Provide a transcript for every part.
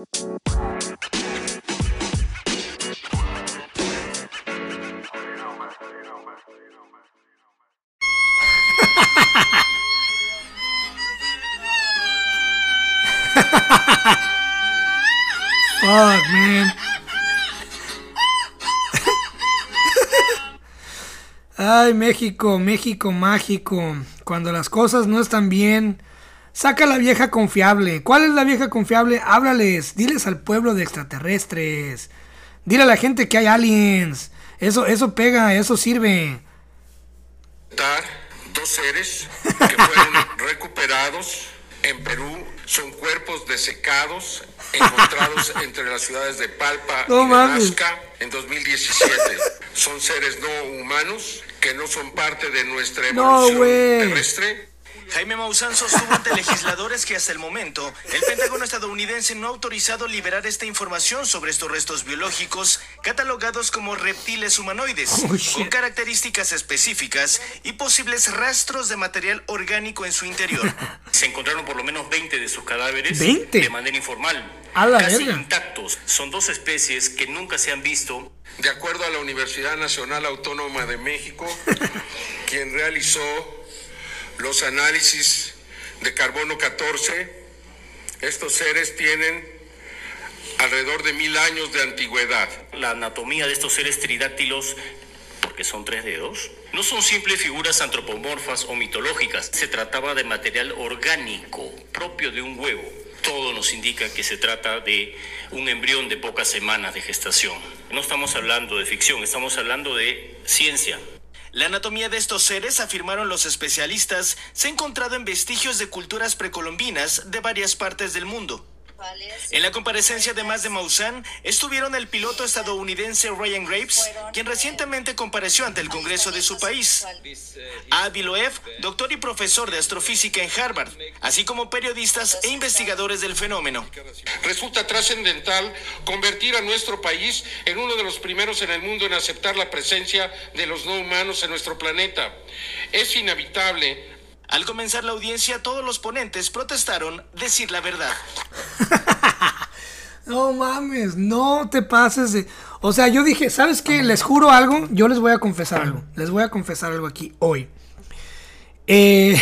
Fuck, man. Ay, México, México mágico. Cuando las cosas no están bien, saca la vieja confiable. ¿Cuál es la vieja confiable? Háblales, diles al pueblo de extraterrestres. Dile a la gente que hay aliens. Eso, eso pega, eso sirve. Dos seres que fueron recuperados en Perú son cuerpos desecados encontrados entre las ciudades de Palpa y de Nazca en 2017. Son seres no humanos que no son parte de nuestra evolución terrestre Jaime Maussan sostuvo ante legisladores que hasta el momento el Pentágono estadounidense no ha autorizado liberar esta información sobre estos restos biológicos catalogados como reptiles humanoides, oh, con características específicas y posibles rastros de material orgánico en su interior. Se encontraron por lo menos 20 de sus cadáveres de manera informal, casi intactos. Son dos especies que nunca se han visto. De acuerdo a la Universidad Nacional Autónoma de México, quien realizó los análisis de carbono 14, estos seres tienen alrededor de mil años de antigüedad. La anatomía de estos seres tridáctilos, porque son tres dedos, no son simples figuras antropomorfas o mitológicas. Se trataba de material orgánico, propio de un huevo. Todo nos indica que se trata de un embrión de pocas semanas de gestación. No estamos hablando de ficción, estamos hablando de ciencia. La anatomía de estos seres, afirmaron los especialistas, se ha encontrado en vestigios de culturas precolombinas de varias partes del mundo. En la comparecencia además de Maussan estuvieron el piloto estadounidense Ryan Graves, quien recientemente compareció ante el Congreso de su país, Adi Loeb, doctor y profesor de astrofísica en Harvard, así como periodistas e investigadores del fenómeno. Resulta trascendental convertir a nuestro país en uno de los primeros en el mundo en aceptar la presencia de los no humanos en nuestro planeta. Es inevitable al comenzar la audiencia, todos los ponentes protestaron decir la verdad. no mames, no te pases de... O sea, yo dije, ¿sabes qué? Les juro algo, yo les voy a confesar algo. Les voy a confesar algo aquí hoy. Eh,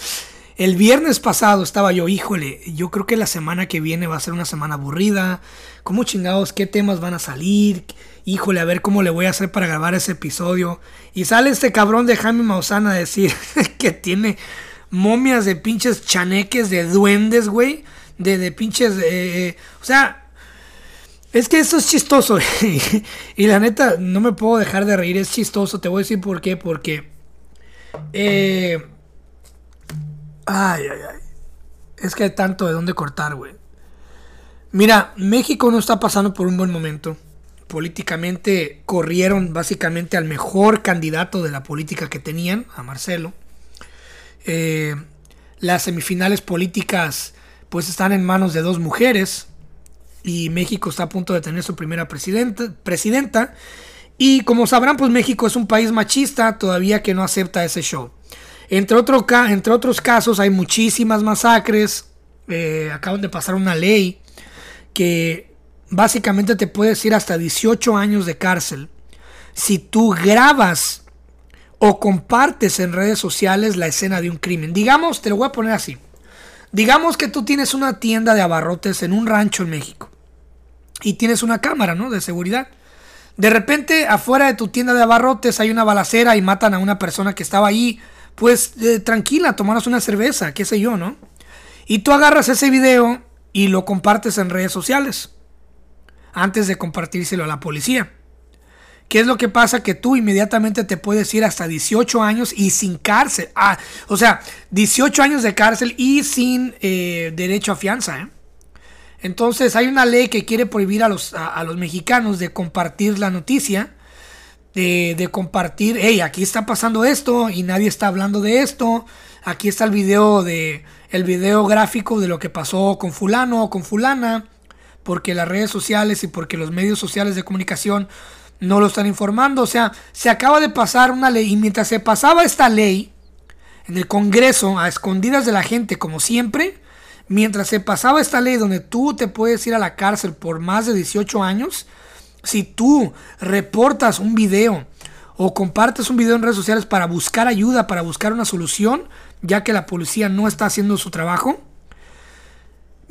el viernes pasado estaba yo, híjole, yo creo que la semana que viene va a ser una semana aburrida. ¿Cómo chingados? ¿Qué temas van a salir? Híjole, a ver cómo le voy a hacer para grabar ese episodio. Y sale este cabrón de Jaime Maussan a decir que tiene momias de pinches chaneques, de duendes, güey. De, de pinches... Eh, eh, o sea, es que eso es chistoso. y la neta, no me puedo dejar de reír, es chistoso. Te voy a decir por qué. Porque... Eh, ay, ay, ay. Es que hay tanto de dónde cortar, güey. Mira, México no está pasando por un buen momento políticamente corrieron básicamente al mejor candidato de la política que tenían, a Marcelo. Eh, las semifinales políticas pues están en manos de dos mujeres y México está a punto de tener su primera presidenta, presidenta. Y como sabrán, pues México es un país machista todavía que no acepta ese show. Entre, entre otros casos hay muchísimas masacres. Eh, acaban de pasar una ley que básicamente te puedes ir hasta 18 años de cárcel si tú grabas o compartes en redes sociales la escena de un crimen. Digamos, te lo voy a poner así. Digamos que tú tienes una tienda de abarrotes en un rancho en México y tienes una cámara, ¿no? De seguridad. De repente, afuera de tu tienda de abarrotes hay una balacera y matan a una persona que estaba ahí. Pues eh, tranquila, tomaros una cerveza, qué sé yo, ¿no? Y tú agarras ese video y lo compartes en redes sociales antes de compartírselo a la policía. ¿Qué es lo que pasa? Que tú inmediatamente te puedes ir hasta 18 años y sin cárcel. Ah, o sea, 18 años de cárcel y sin eh, derecho a fianza. ¿eh? Entonces hay una ley que quiere prohibir a los, a, los mexicanos de compartir la noticia. De, de, compartir, hey, aquí está pasando esto y nadie está hablando de esto. Aquí está el video de el video gráfico de lo que pasó con fulano o con fulana porque las redes sociales y porque los medios sociales de comunicación no lo están informando. O sea, se acaba de pasar una ley y mientras se pasaba esta ley en el Congreso a escondidas de la gente como siempre, mientras se pasaba esta ley donde tú te puedes ir a la cárcel por más de 18 años, si tú reportas un video o compartes un video en redes sociales para buscar ayuda, para buscar una solución, ya que la policía no está haciendo su trabajo,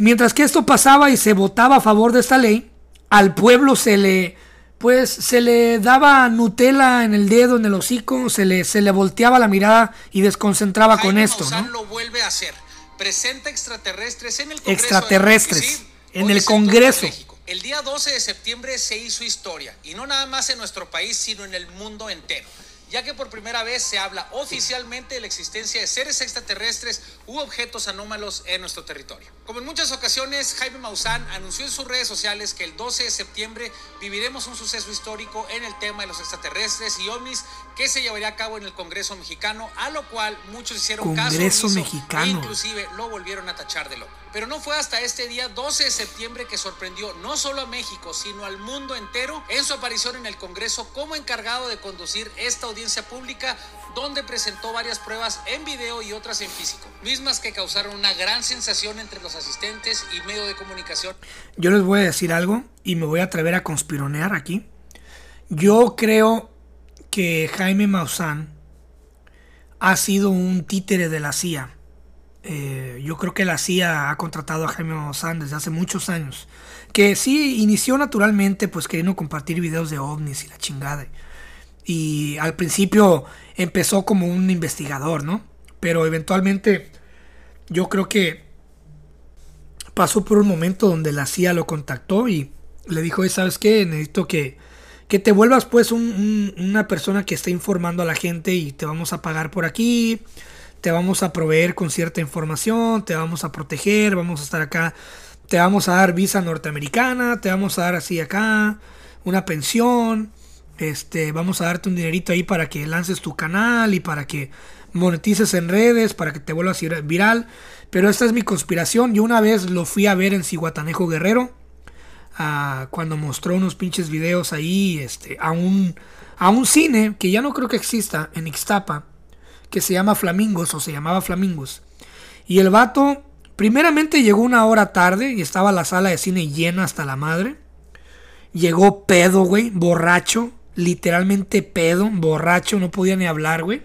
mientras que esto pasaba y se votaba a favor de esta ley, al pueblo se le pues se le daba Nutella en el dedo, en el hocico, se le, se le volteaba la mirada y desconcentraba con esto. ¿no? lo vuelve a hacer. Presenta extraterrestres en el Congreso. Extraterrestres. en el Congreso. El día 12 de septiembre se hizo historia, y no nada más en nuestro país, sino en el mundo entero ya que por primera vez se habla oficialmente de la existencia de seres extraterrestres u objetos anómalos en nuestro territorio. Como en muchas ocasiones, Jaime Maussan anunció en sus redes sociales que el 12 de septiembre viviremos un suceso histórico en el tema de los extraterrestres y ovnis que se llevaría a cabo en el Congreso mexicano, a lo cual muchos hicieron Congreso caso mexicano. e inclusive lo volvieron a tachar de loco. Pero no fue hasta este día 12 de septiembre que sorprendió no solo a México, sino al mundo entero en su aparición en el Congreso como encargado de conducir esta audiencia pública donde presentó varias pruebas en video y otras en físico, mismas que causaron una gran sensación entre los asistentes y medios de comunicación. Yo les voy a decir algo y me voy a atrever a conspironear aquí. Yo creo que Jaime Maussan ha sido un títere de la CIA eh, yo creo que la CIA ha contratado a Jaime Maussan desde hace muchos años. Que sí inició naturalmente pues queriendo compartir videos de ovnis y la chingada. Y al principio empezó como un investigador, ¿no? Pero eventualmente yo creo que pasó por un momento donde la CIA lo contactó y le dijo, ¿sabes qué? Necesito que, que te vuelvas pues una persona que esté informando a la gente y te vamos a pagar por aquí te vamos a proveer con cierta información, te vamos a proteger, vamos a estar acá, te vamos a dar visa norteamericana, te vamos a dar así acá una pensión, este, vamos a darte un dinerito ahí para que lances tu canal y para que monetices en redes, para que te vuelvas viral. Pero esta es mi conspiración. Yo una vez lo fui a ver en Cihuatanejo Guerrero, cuando mostró unos pinches videos ahí, este, a un, a un cine que ya no creo que exista en Ixtapa que se llama Flamingos o se llamaba Flamingos. Y el vato primeramente llegó una hora tarde y estaba la sala de cine llena hasta la madre. Llegó pedo, güey, borracho, literalmente pedo, borracho, no podía ni hablar, güey.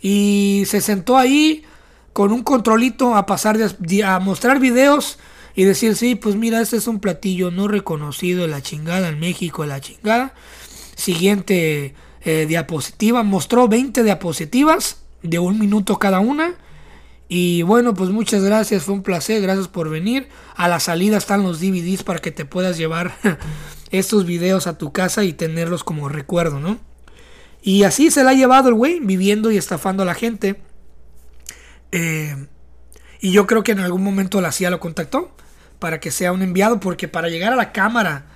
Y se sentó ahí con un controlito a pasar a mostrar videos y decir, sí, pues mira, este es un platillo no reconocido la chingada en México, la chingada. Siguiente eh, diapositiva. Mostró 20 diapositivas de un minuto cada una. Y bueno, pues muchas gracias, fue un placer, gracias por venir. A la salida están los DVDs para que te puedas llevar estos videos a tu casa y tenerlos como recuerdo, ¿no? Y así se la ha llevado el güey, viviendo y estafando a la gente. Eh, y yo creo que en algún momento la CIA lo contactó para que sea un enviado, porque para llegar a la Cámara,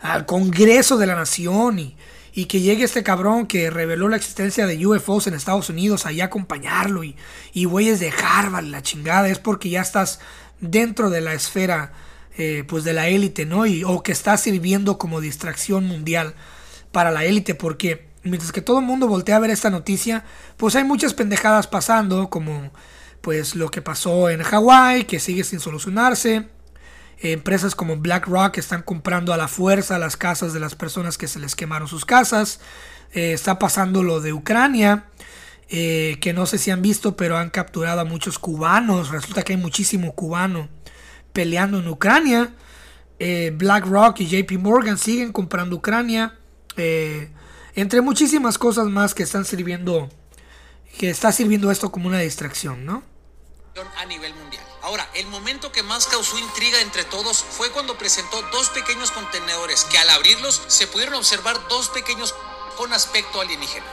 al Congreso de la Nación y y que llegue este cabrón que reveló la existencia de UFOs en Estados Unidos ahí a acompañarlo y, y güeyes de Harvard, la chingada, es porque ya estás dentro de la esfera eh, pues de la élite, ¿no? Y, o que estás sirviendo como distracción mundial para la élite, porque mientras que todo el mundo voltea a ver esta noticia, pues hay muchas pendejadas pasando, como pues lo que pasó en Hawái, que sigue sin solucionarse, Empresas como BlackRock están comprando a la fuerza las casas de las personas que se les quemaron sus casas. Eh, está pasando lo de Ucrania, eh, que no sé si han visto, pero han capturado a muchos cubanos. Resulta que hay muchísimo cubano peleando en Ucrania. Eh, BlackRock y JP Morgan siguen comprando Ucrania. entre muchísimas cosas más que están sirviendo, que está sirviendo esto como una distracción, ¿no? A nivel mundial. Ahora, el momento que más causó intriga entre todos fue cuando presentó dos pequeños contenedores que al abrirlos se pudieron observar dos pequeños con aspecto alienígena.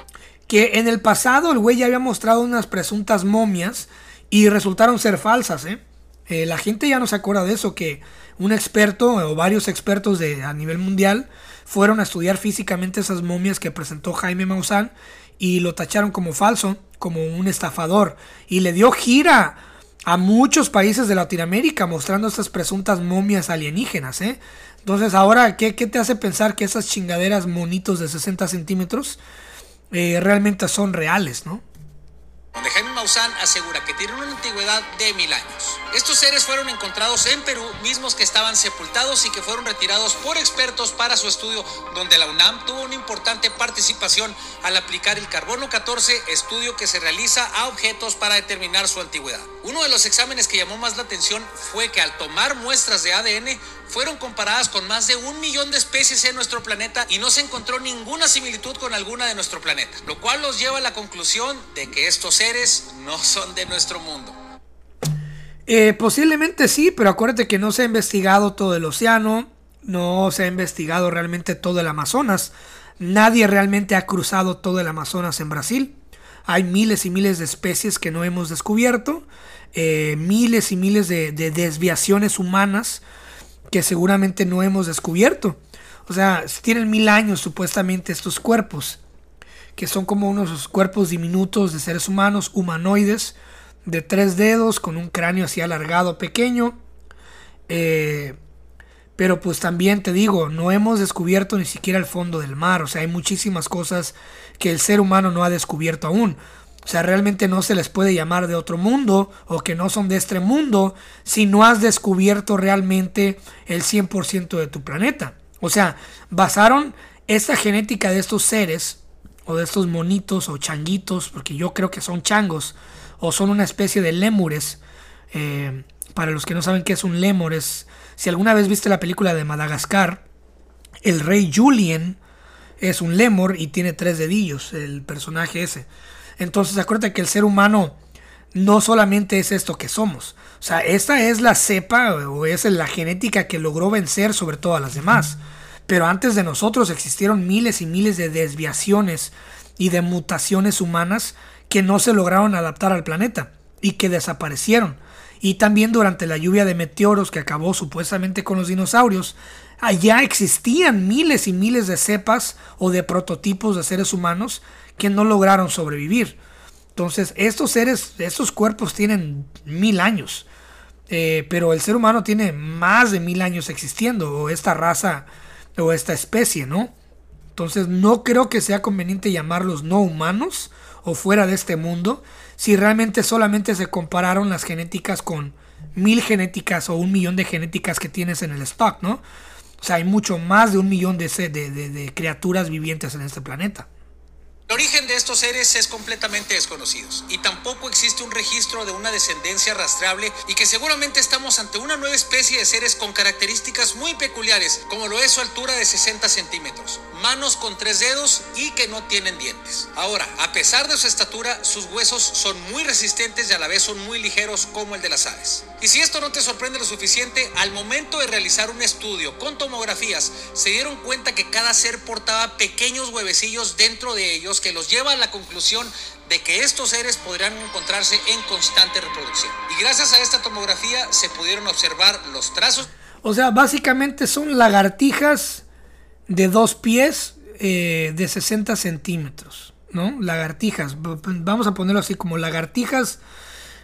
Que en el pasado el güey ya había mostrado unas presuntas momias y resultaron ser falsas, ¿eh? ¿eh? la gente ya no se acuerda de eso, que un experto o varios expertos de, a nivel mundial fueron a estudiar físicamente esas momias que presentó Jaime Maussan y lo tacharon como falso, como un estafador. Y le dio gira a muchos países de Latinoamérica mostrando estas presuntas momias alienígenas, ¿eh? Entonces, ahora, ¿qué, te hace pensar que esas chingaderas monitos de 60 centímetros eh, realmente son reales, no? Donde Jaime Maussan asegura que tienen una antigüedad de mil años. Estos seres fueron encontrados en Perú, mismos que estaban sepultados y que fueron retirados por expertos para su estudio, donde la UNAM tuvo una importante participación al aplicar el carbono 14, estudio que se realiza a objetos para determinar su antigüedad. Uno de los exámenes que llamó más la atención fue que al tomar muestras de ADN fueron comparadas con más de un millón de especies en nuestro planeta y no se encontró ninguna similitud con alguna de nuestro planeta, lo cual nos lleva a la conclusión de que estos seres no son de nuestro mundo. Eh, posiblemente sí, pero acuérdate que no se ha investigado todo el océano, no se ha investigado realmente todo el Amazonas, nadie realmente ha cruzado todo el Amazonas en Brasil. Hay miles y miles de especies que no hemos descubierto, eh, miles y miles de desviaciones humanas que seguramente no hemos descubierto. O sea, tienen mil años supuestamente estos cuerpos, que son como unos cuerpos diminutos de seres humanos, humanoides, de tres dedos, con un cráneo así alargado, pequeño. Eh, pero pues también te digo, no hemos descubierto ni siquiera el fondo del mar. O sea, hay muchísimas cosas que el ser humano no ha descubierto aún. O sea, realmente no se les puede llamar de otro mundo o que no son de este mundo si no has descubierto realmente el 100% de tu planeta. O sea, basaron esta genética de estos seres o de estos monitos o changuitos, porque yo creo que son changos o son una especie de lémures. Eh, para los que no saben qué es un lémur, si alguna vez viste la película de Madagascar, el rey Julien es un lémur y tiene tres dedillos, el personaje ese. Entonces acuérdate que el ser humano no solamente es esto que somos. O sea, esta es la cepa o es la genética que logró vencer sobre todas las demás. Pero antes de nosotros existieron miles y miles de desviaciones y de mutaciones humanas que no se lograron adaptar al planeta y que desaparecieron. Y también durante la lluvia de meteoros que acabó supuestamente con los dinosaurios, allá existían miles y miles de cepas o de prototipos de seres humanos que no lograron sobrevivir. Entonces, estos seres, estos cuerpos tienen mil años. Eh, pero el ser humano tiene más de mil años existiendo, o esta raza, o esta especie, ¿no? Entonces, no creo que sea conveniente llamarlos no humanos o fuera de este mundo, si realmente solamente se compararon las genéticas con mil genéticas o un millón de genéticas que tienes en el stock, ¿no? O sea, hay mucho más de un millón de, de criaturas vivientes en este planeta. El origen de estos seres es completamente desconocido y tampoco existe un registro de una descendencia rastreable y que seguramente estamos ante una nueva especie de seres con características muy peculiares, como lo es su altura de 60 centímetros, manos con tres dedos y que no tienen dientes. Ahora, a pesar de su estatura, sus huesos son muy resistentes y a la vez son muy ligeros como el de las aves. Y si esto no te sorprende lo suficiente, al momento de realizar un estudio con tomografías, se dieron cuenta que cada ser portaba pequeños huevecillos dentro de ellos que los lleva a la conclusión de que estos seres podrían encontrarse en constante reproducción. Y gracias a esta tomografía se pudieron observar los trazos. O sea, básicamente son lagartijas de dos pies eh, de 60 centímetros, ¿no? Lagartijas, vamos a ponerlo así como lagartijas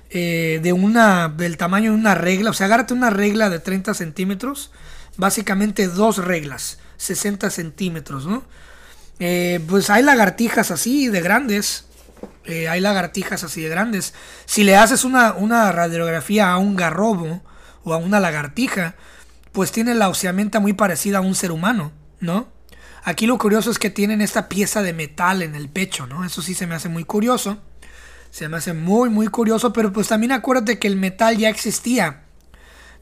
eh, de una, del tamaño de una regla, o sea, agárrate una regla de 30 centímetros, básicamente dos reglas, 60 centímetros, ¿no? Eh, pues hay lagartijas así de grandes. Eh, hay lagartijas así de grandes. Si le haces una, una, radiografía a un garrobo o a una lagartija, pues tiene la osamenta muy parecida a un ser humano, ¿no? Aquí lo curioso es que tienen esta pieza de metal en el pecho, ¿no? Eso sí se me hace muy curioso. Se me hace muy, muy curioso, pero pues también acuérdate que el metal ya existía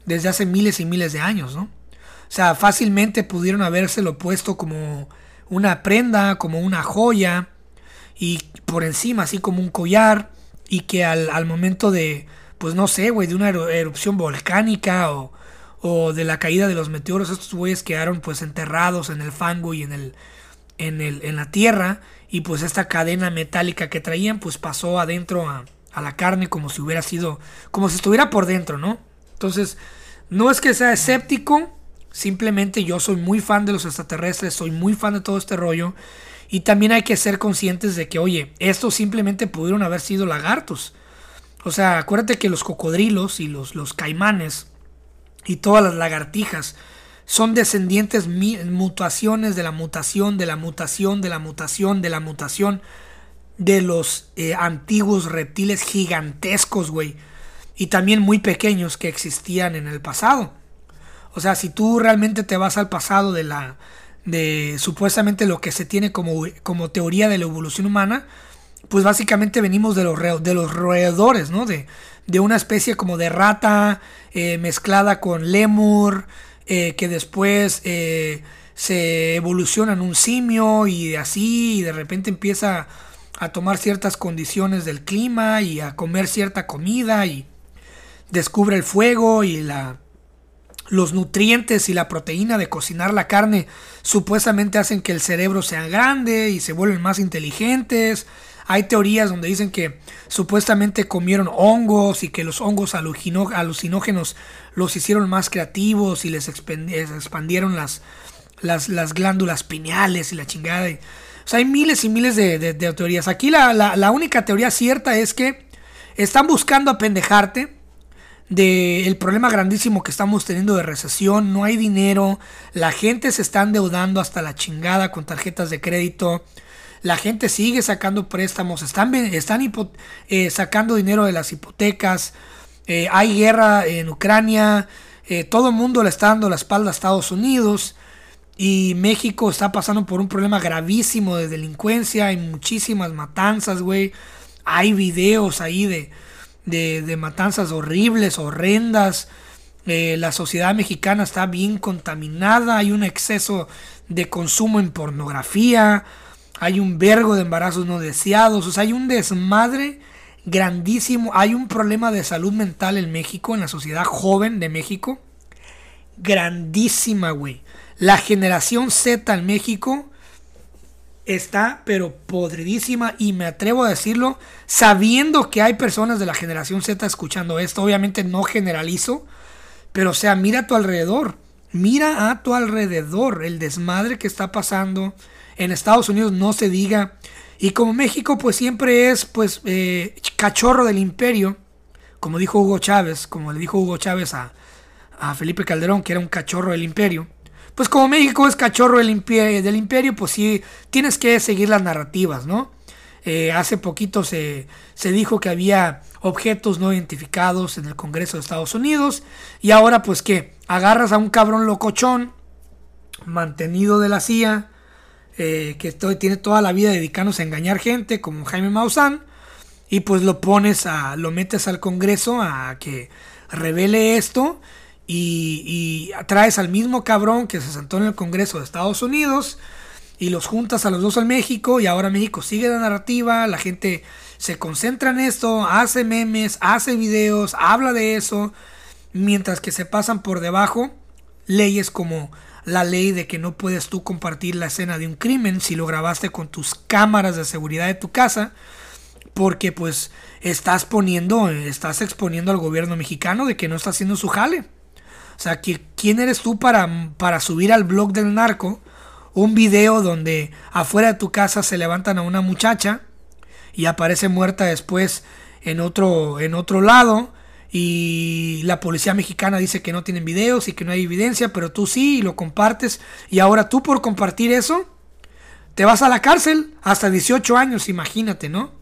desde hace miles y miles de años, ¿no? O sea, fácilmente pudieron habérselo puesto como una prenda, como una joya, y por encima así como un collar, y que al, momento de, pues no sé, güey, de una erupción volcánica o, o de la caída de los meteoros, estos güeyes quedaron pues enterrados en el fango y en el, en el, en la tierra, y pues esta cadena metálica que traían pues pasó adentro a, a la carne como si hubiera sido, como si estuviera por dentro, ¿no? Entonces, no es que sea escéptico, Simplemente yo soy muy fan de los extraterrestres, soy muy fan de todo este rollo. Y también hay que ser conscientes de que, oye, estos simplemente pudieron haber sido lagartos. O sea, acuérdate que los cocodrilos y los, los caimanes y todas las lagartijas son descendientes mutaciones de la mutación, de la mutación, de la mutación, de la mutación de los eh, antiguos reptiles gigantescos, güey. Y también muy pequeños que existían en el pasado. O sea, si tú realmente te vas al pasado de la. de supuestamente lo que se tiene como, como teoría de la evolución humana, pues básicamente venimos de los, de los roedores, ¿no? De, de una especie como de rata eh, mezclada con lemur, eh, que después eh, se evoluciona en un simio y así, y de repente empieza a tomar ciertas condiciones del clima y a comer cierta comida y descubre el fuego y la los nutrientes y la proteína de cocinar la carne supuestamente hacen que el cerebro sea grande y se vuelven más inteligentes hay teorías donde dicen que supuestamente comieron hongos y que los hongos alucinógenos los hicieron más creativos y les expandieron las, las, glándulas pineales y la chingada. o sea, hay miles y miles de, teorías. Aquí la, la, única teoría cierta es que están buscando apendejarte del problema grandísimo que estamos teniendo de recesión, no hay dinero, la gente se está endeudando hasta la chingada con tarjetas de crédito, la gente sigue sacando préstamos, están, están eh, sacando dinero de las hipotecas, eh, hay guerra en Ucrania, eh, todo el mundo le está dando la espalda a Estados Unidos y México está pasando por un problema gravísimo de delincuencia, hay muchísimas matanzas, güey, hay videos ahí de, de, matanzas horribles, horrendas. la sociedad mexicana está bien contaminada, hay un exceso de consumo en pornografía, hay un vergo de embarazos no deseados, o sea, hay un desmadre grandísimo, hay un problema de salud mental en México, en la sociedad joven de México, grandísima, güey. La generación Z en México está, pero podridísima, y me atrevo a decirlo, sabiendo que hay personas de la generación Z escuchando esto, obviamente no generalizo, pero o sea, mira a tu alrededor, mira a tu alrededor el desmadre que está pasando en Estados Unidos no se diga. Y como México pues siempre es pues eh, cachorro del imperio, como dijo Hugo Chávez, como le dijo Hugo Chávez a, Felipe Calderón, que era un cachorro del imperio. Pues como México es cachorro del, imperio, pues sí, tienes que seguir las narrativas, ¿no? Eh, hace poquito se, se dijo que había objetos no identificados en el Congreso de Estados Unidos. Y ahora pues que agarras a un cabrón locochón, mantenido de la CIA, eh, que tiene toda la vida dedicándose a engañar gente, como Jaime Maussan, y pues lo pones a, lo metes al Congreso a que revele esto y, y traes al mismo cabrón que se sentó en el Congreso de Estados Unidos y los juntas a los dos al México y ahora México sigue la narrativa, la gente se concentra en esto, hace memes, hace videos, habla de eso, mientras que se pasan por debajo leyes como la ley de que no puedes tú compartir la escena de un crimen si lo grabaste con tus cámaras de seguridad de tu casa, porque pues estás poniendo, estás exponiendo al gobierno mexicano de que no está haciendo su jale. O sea, ¿quién eres tú para, para subir al blog del narco un video donde afuera de tu casa se levantan a una muchacha y aparece muerta después en otro, en otro lado y la policía mexicana dice que no tienen videos y que no hay evidencia, pero tú sí y lo compartes y ahora tú por compartir eso te vas a la cárcel hasta 18 años, imagínate, ¿no?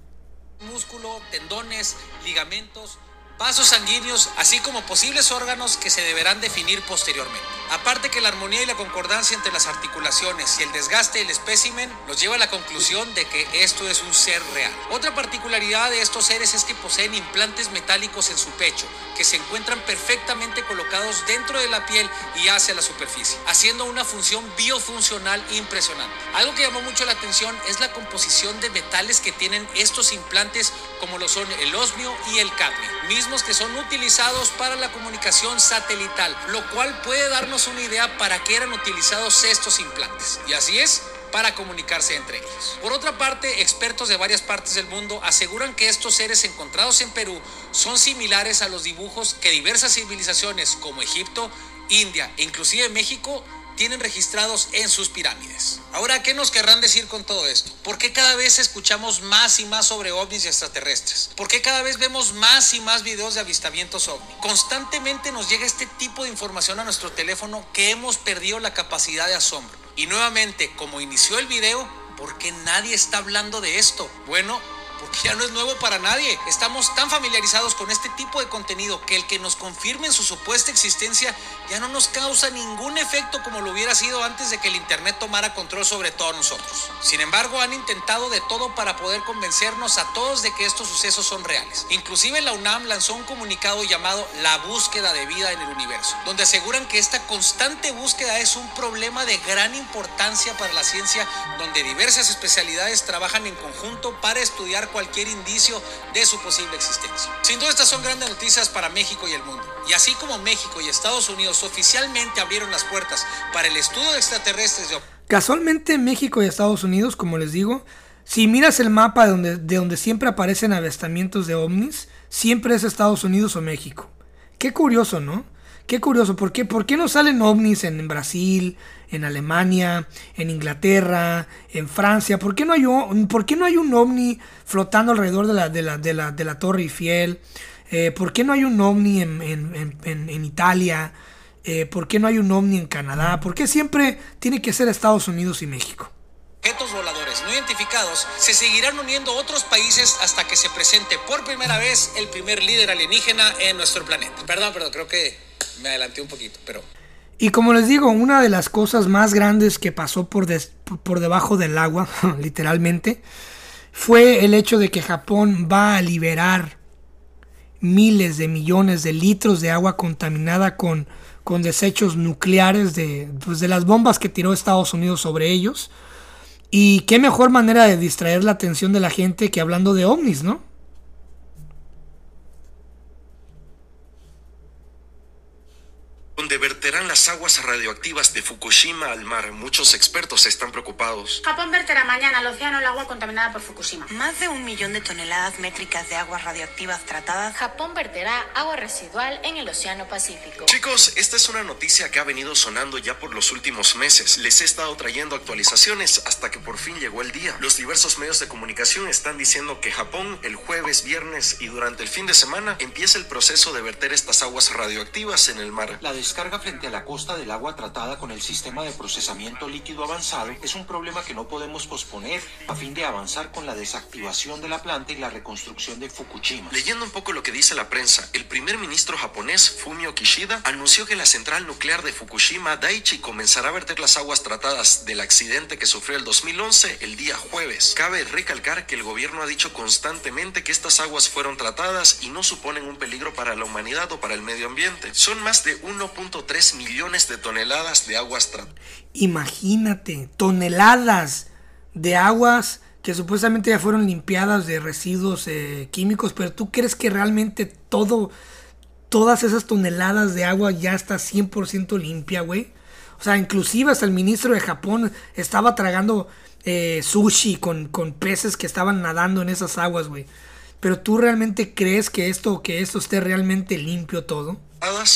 Músculo, tendones, ligamentos, vasos sanguíneos, así como posibles órganos que se deberán definir posteriormente. Aparte que la armonía y la concordancia entre las articulaciones y el desgaste del espécimen los lleva a la conclusión de que esto es un ser real. Otra particularidad de estos seres es que poseen implantes metálicos en su pecho, que se encuentran perfectamente colocados dentro de la piel y hacia la superficie, haciendo una función biofuncional impresionante. Algo que llamó mucho la atención es la composición de metales que tienen estos implantes, como lo son el osmio y el cadmio, mismos que son utilizados para la comunicación satelital, lo cual puede darnos una idea para qué eran utilizados estos implantes. Y así es, para comunicarse entre ellos. Por otra parte, expertos de varias partes del mundo aseguran que estos seres encontrados en Perú son similares a los dibujos que diversas civilizaciones como Egipto, India e inclusive México tienen registrados en sus pirámides. Ahora, ¿qué nos querrán decir con todo esto? ¿Por qué cada vez escuchamos más y más sobre ovnis y extraterrestres? ¿Por qué cada vez vemos más y más videos de avistamientos ovni? Constantemente nos llega este tipo de información a nuestro teléfono que hemos perdido la capacidad de asombro. Y nuevamente, como inició el video, ¿Por qué nadie está hablando de esto? Bueno, porque ya no es nuevo para nadie. Estamos tan familiarizados con este tipo de contenido que el que nos confirme en su supuesta existencia ya no nos causa ningún efecto como lo hubiera sido antes de que el Internet tomara control sobre todos nosotros. Sin embargo, han intentado de todo para poder convencernos a todos de que estos sucesos son reales. Inclusive la UNAM lanzó un comunicado llamado La búsqueda de vida en el universo, donde aseguran que esta constante búsqueda es un problema de gran importancia para la ciencia, donde diversas especialidades trabajan en conjunto para estudiar cualquier indicio de su posible existencia. Sin duda estas son grandes noticias para México y el mundo. Y así como México y Estados Unidos oficialmente abrieron las puertas para el estudio de extraterrestres de... Casualmente México y Estados Unidos, como les digo, si miras el mapa de donde, de donde siempre aparecen avistamientos de ovnis, siempre es Estados Unidos o México. Qué curioso, ¿no? Qué curioso, ¿por qué, ¿por qué no salen ovnis en Brasil, en Alemania, en Inglaterra, en Francia? ¿Por qué no hay, por qué no hay un ovni flotando alrededor de la, de la, de la, de la Torre Eiffel? Eh, ¿Por qué no hay un ovni en, en, en, Italia? Eh, ¿Por qué no hay un ovni en Canadá? ¿Por qué siempre tiene que ser Estados Unidos y México? objetos voladores no identificados, se seguirán uniendo otros países hasta que se presente por primera vez el primer líder alienígena en nuestro planeta. Perdón, perdón, creo que me adelanté un poquito, pero... Y como les digo, una de las cosas más grandes que pasó por, por debajo del agua, literalmente, fue el hecho de que Japón va a liberar miles de millones de litros de agua contaminada con, con desechos nucleares de, pues, de las bombas que tiró Estados Unidos sobre ellos. Y qué mejor manera de distraer la atención de la gente que hablando de ovnis, ¿no? Donde verterán las aguas radioactivas de Fukushima al mar. Muchos expertos están preocupados. Japón verterá mañana al océano el agua contaminada por Fukushima. Más de un millón de toneladas métricas de aguas radioactivas tratadas. Japón verterá agua residual en el Océano Pacífico. Chicos, esta es una noticia que ha venido sonando ya por los últimos meses. Les he estado trayendo actualizaciones hasta que por fin llegó el día. Los diversos medios de comunicación están diciendo que Japón el jueves, viernes y durante el fin de semana empieza el proceso de verter estas aguas radioactivas en el mar. La descarga frente a la costa del agua tratada con el sistema de procesamiento líquido avanzado es un problema que no podemos posponer a fin de avanzar con la desactivación de la planta y la reconstrucción de Fukushima. Leyendo un poco lo que dice la prensa, el primer ministro japonés Fumio Kishida anunció que la central nuclear de Fukushima Daiichi comenzará a verter las aguas tratadas del accidente que sufrió el 2011 el día jueves. Cabe recalcar que el gobierno ha dicho constantemente que estas aguas fueron tratadas y no suponen un peligro para la humanidad o para el medio ambiente. Son más de 1 3 millones de toneladas de aguas. Imagínate, toneladas de aguas que supuestamente ya fueron limpiadas de residuos eh, químicos, pero tú crees que realmente todo, todas esas toneladas de agua ya está 100% limpia, güey. O sea, inclusive hasta el ministro de Japón estaba tragando eh, sushi con, con peces que estaban nadando en esas aguas, güey. Pero tú realmente crees que esto, que esto esté realmente limpio todo?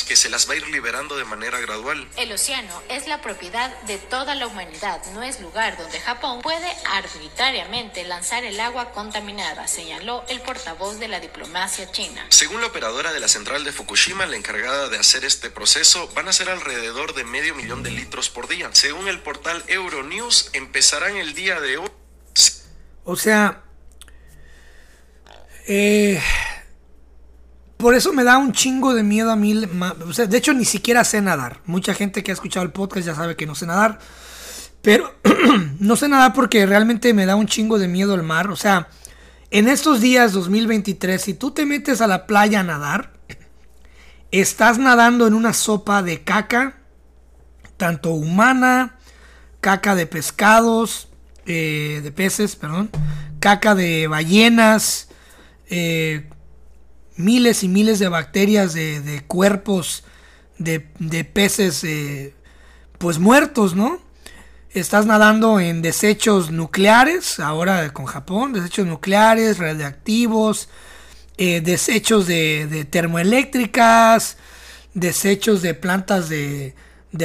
que se las va a ir liberando de manera gradual. El océano es la propiedad de toda la humanidad, no es lugar donde Japón puede arbitrariamente lanzar el agua contaminada, señaló el portavoz de la diplomacia china. Según la operadora de la central de Fukushima, la encargada de hacer este proceso, van a ser alrededor de medio millón de litros por día. Según el portal Euronews, empezarán el día de hoy. O sea, eh, por eso me da un chingo de miedo a mí. De hecho, ni siquiera sé nadar. Mucha gente que ha escuchado el podcast ya sabe que no sé nadar. Pero no sé nadar porque realmente me da un chingo de miedo el mar. O sea, en estos días 2023, si tú te metes a la playa a nadar, estás nadando en una sopa de caca, tanto humana, caca de pescados, eh, de peces, perdón, caca de ballenas, eh, miles y miles de bacterias de, cuerpos de, peces eh, pues muertos, ¿no? Estás nadando en desechos nucleares, ahora con Japón, desechos nucleares, radiactivos, eh, desechos de, termoeléctricas, desechos de plantas de,